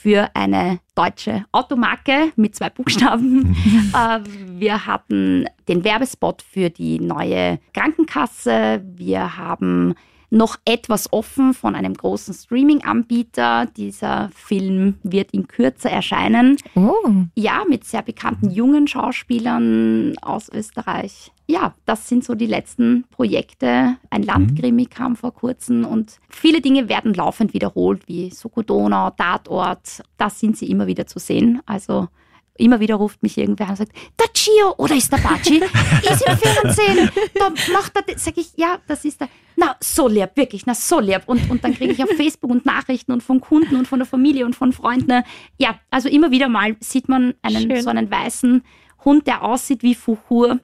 für eine deutsche Automarke mit zwei Buchstaben. Äh, wir hatten den Werbespot für die neue Krankenkasse. Wir haben noch etwas offen von einem großen Streaming-Anbieter. Dieser Film wird in Kürze erscheinen. Oh. Ja, mit sehr bekannten jungen Schauspielern aus Österreich. Ja, das sind so die letzten Projekte. Ein Landkrimi kam vor kurzem und viele Dinge werden laufend wiederholt, wie Soko Donau, Tatort. Da sind sie immer wieder zu sehen. Also immer wieder ruft mich irgendwer an und sagt, der Gio oder ist der Baci? ist im Fernsehen. Da macht er, sag ich, ja, das ist der. Na, so lieb, wirklich, na, so lieb. Und, und dann kriege ich auf Facebook und Nachrichten und von Kunden und von der Familie und von Freunden. Ja, also immer wieder mal sieht man einen, Schön. so einen weißen Hund, der aussieht wie Fuhur.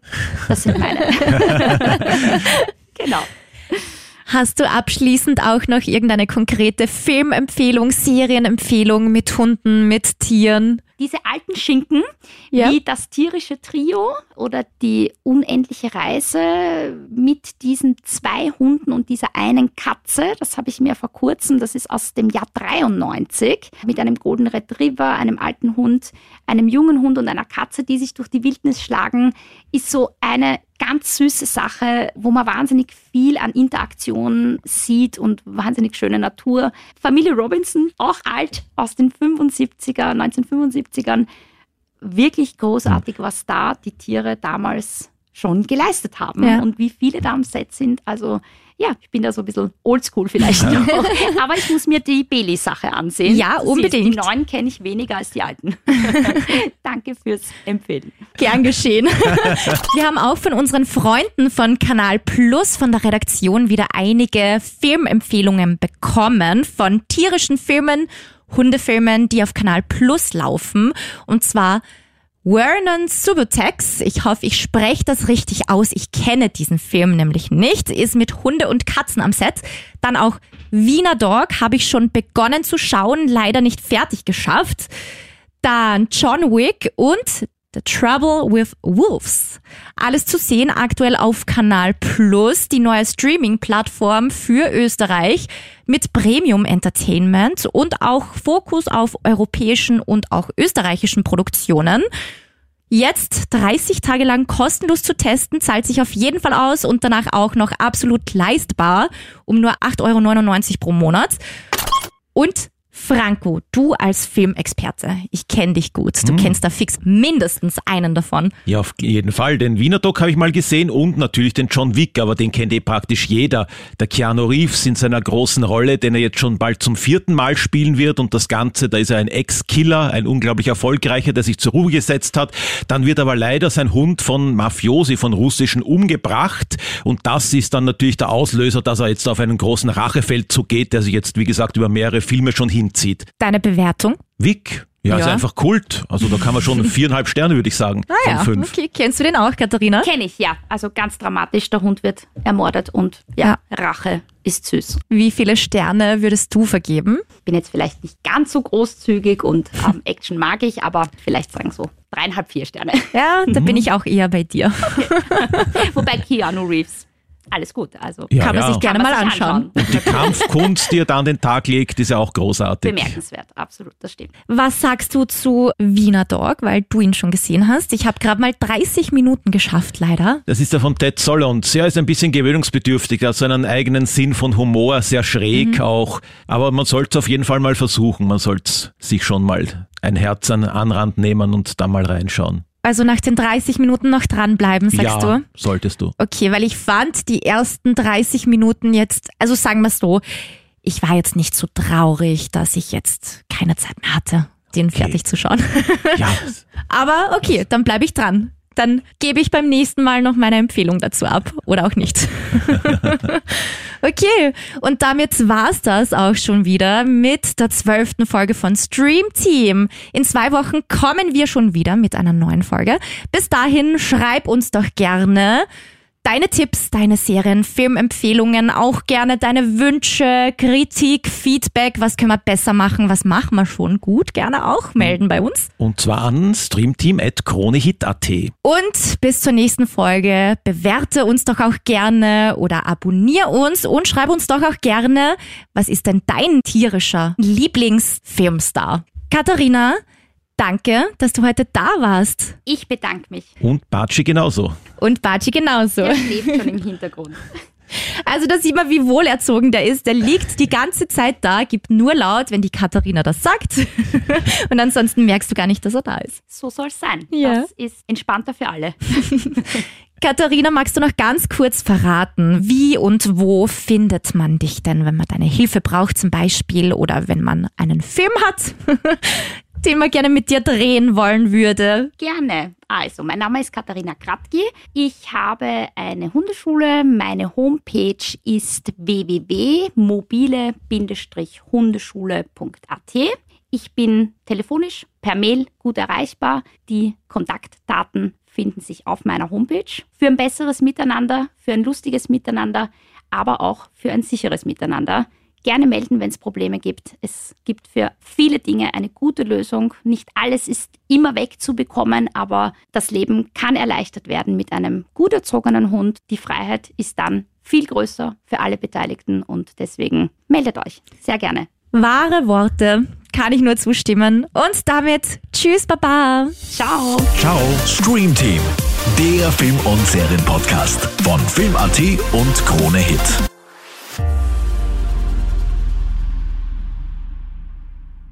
Das sind meine. genau. Hast du abschließend auch noch irgendeine konkrete Filmempfehlung, Serienempfehlung mit Hunden, mit Tieren? Diese alten Schinken, Ja. wie das tierische Trio oder die unendliche Reise mit diesen zwei Hunden und dieser einen Katze. Das habe ich mir vor kurzem, das ist aus dem Jahr 93, mit einem Golden Retriever, einem alten Hund, einem jungen Hund und einer Katze, die sich durch die Wildnis schlagen, ist so eine ganz süße Sache, wo man wahnsinnig viel an Interaktion sieht und wahnsinnig schöne Natur. Familie Robinson, auch alt, aus den 75er, 1975ern. Wirklich großartig, was da die Tiere damals schon geleistet haben Ja. und wie viele da am Set sind. Also ja, ich bin da so ein bisschen oldschool vielleicht noch. Aber ich muss mir die Bailey-Sache ansehen. Ja, unbedingt. Die neuen kenne ich weniger als die alten. Danke fürs Empfehlen. Gern geschehen. Wir haben auch von unseren Freunden von Kanal Plus, von der Redaktion, wieder einige Filmempfehlungen bekommen von tierischen Filmen, Hundefilmen, die auf Kanal Plus laufen. Und zwar Vernon Subutex, ich hoffe, ich spreche das richtig aus. Ich kenne diesen Film nämlich nicht, ist mit Hunde und Katzen am Set. Dann auch Wiener Dog habe ich schon begonnen zu schauen, leider nicht fertig geschafft. Dann John Wick und The Trouble with Wolves. Alles zu sehen aktuell auf Kanal Plus, die neue Streaming-Plattform für Österreich mit Premium Entertainment und auch Fokus auf europäischen und auch österreichischen Produktionen. Jetzt 30 Tage lang kostenlos zu testen, zahlt sich auf jeden Fall aus und danach auch noch absolut leistbar um nur 8,99 Euro pro Monat. Und Franco, du als Filmexperte, ich kenne dich gut. Du kennst da fix mindestens einen davon. Ja, auf jeden Fall. Den Wiener Doc habe ich mal gesehen und natürlich den John Wick, aber den kennt eh praktisch jeder. Der Keanu Reeves in seiner großen Rolle, den er jetzt schon bald zum vierten Mal spielen wird und das Ganze, da ist er ein Ex-Killer, ein unglaublich erfolgreicher, der sich zur Ruhe gesetzt hat. Dann wird aber leider sein Hund von Mafiosi, von Russischen umgebracht und das ist dann natürlich der Auslöser, dass er jetzt auf einen großen Rachefeldzug geht, der sich jetzt, wie gesagt, über mehrere Filme schon hinzieht. Deine Bewertung? Wick, ja, ist Ja. einfach Kult. Also da kann man schon viereinhalb Sterne, würde ich sagen, Ah von ja, fünf. okay. Kennst du den auch, Katharina? Kenne ich, ja. Also ganz dramatisch. Der Hund wird ermordet und ja, Rache ist süß. Wie viele Sterne würdest du vergeben? Bin jetzt vielleicht nicht ganz so großzügig und ähm, Action mag ich, aber vielleicht sagen so dreieinhalb, vier Sterne. Ja, Mhm. da bin ich auch eher bei dir. Wobei Keanu Reeves, alles gut. Also Ja, Kann man ja. sich gerne mal sich anschauen. Die Kampfkunst, die er da an den Tag legt, ist ja auch großartig. Bemerkenswert, absolut, das stimmt. Was sagst du zu Wiener Dog, weil du ihn schon gesehen hast? Ich habe gerade mal 30 Minuten geschafft, leider. Das ist der von Ted Solondz. Er ist ein bisschen gewöhnungsbedürftig, er hat so einen eigenen Sinn von Humor, sehr schräg Mhm. auch. Aber man sollte es auf jeden Fall mal versuchen. Man sollte sich schon mal ein Herz an Anrand nehmen und da mal reinschauen. Also nach den 30 Minuten noch dranbleiben, sagst ja, du? solltest du. Okay, weil ich fand die ersten 30 Minuten jetzt, also sagen wir so, ich war jetzt nicht so traurig, dass ich jetzt keine Zeit mehr hatte, den fertig zu schauen. Ja, Aber okay, dann bleibe ich dran. Dann gebe ich beim nächsten Mal noch meine Empfehlung dazu ab oder auch nicht. okay, und damit war's das auch schon wieder mit der zwölften Folge von Stream Team. In zwei Wochen kommen wir schon wieder mit einer neuen Folge. Bis dahin schreib uns doch gerne deine Tipps, deine Serien, Filmempfehlungen, auch gerne deine Wünsche, Kritik, Feedback, was können wir besser machen, was machen wir schon gut, gerne auch melden bei uns. Und zwar an streamteam.kronehit.at. Und bis zur nächsten Folge bewerte uns doch auch gerne oder abonnier uns und schreib uns doch auch gerne, was ist denn dein tierischer Lieblingsfilmstar? Katharina, Danke, dass du heute da warst. Ich bedanke mich. Und Batschi genauso. Und Batschi genauso. Der lebt schon im Hintergrund. Also da sieht man, wie wohlerzogen der ist. Der liegt die ganze Zeit da, gibt nur laut, wenn die Katharina das sagt. Und ansonsten merkst du gar nicht, dass er da ist. So soll es sein. Ja. Das ist entspannter für alle. Katharina, magst du noch ganz kurz verraten, wie und wo findet man dich denn, wenn man deine Hilfe braucht zum Beispiel oder wenn man einen Film hat? den man gerne mit dir drehen wollen würde? Gerne. Also, mein Name ist Katharina Kratki. Ich habe eine Hundeschule. Meine Homepage ist www.mobile-hundeschule.at. Ich bin telefonisch, per Mail gut erreichbar. Die Kontaktdaten finden sich auf meiner Homepage. Für ein besseres Miteinander, für ein lustiges Miteinander, aber auch für ein sicheres Miteinander gerne melden, wenn es Probleme gibt. Es gibt für viele Dinge eine gute Lösung. Nicht alles ist immer wegzubekommen, aber das Leben kann erleichtert werden mit einem gut erzogenen Hund. Die Freiheit ist dann viel größer für alle Beteiligten und deswegen meldet euch sehr gerne. Wahre Worte, kann ich nur zustimmen. Und damit tschüss, Baba. Ciao. Ciao. Stream Team, der Film- und Serienpodcast von Film.at und Krone Hit.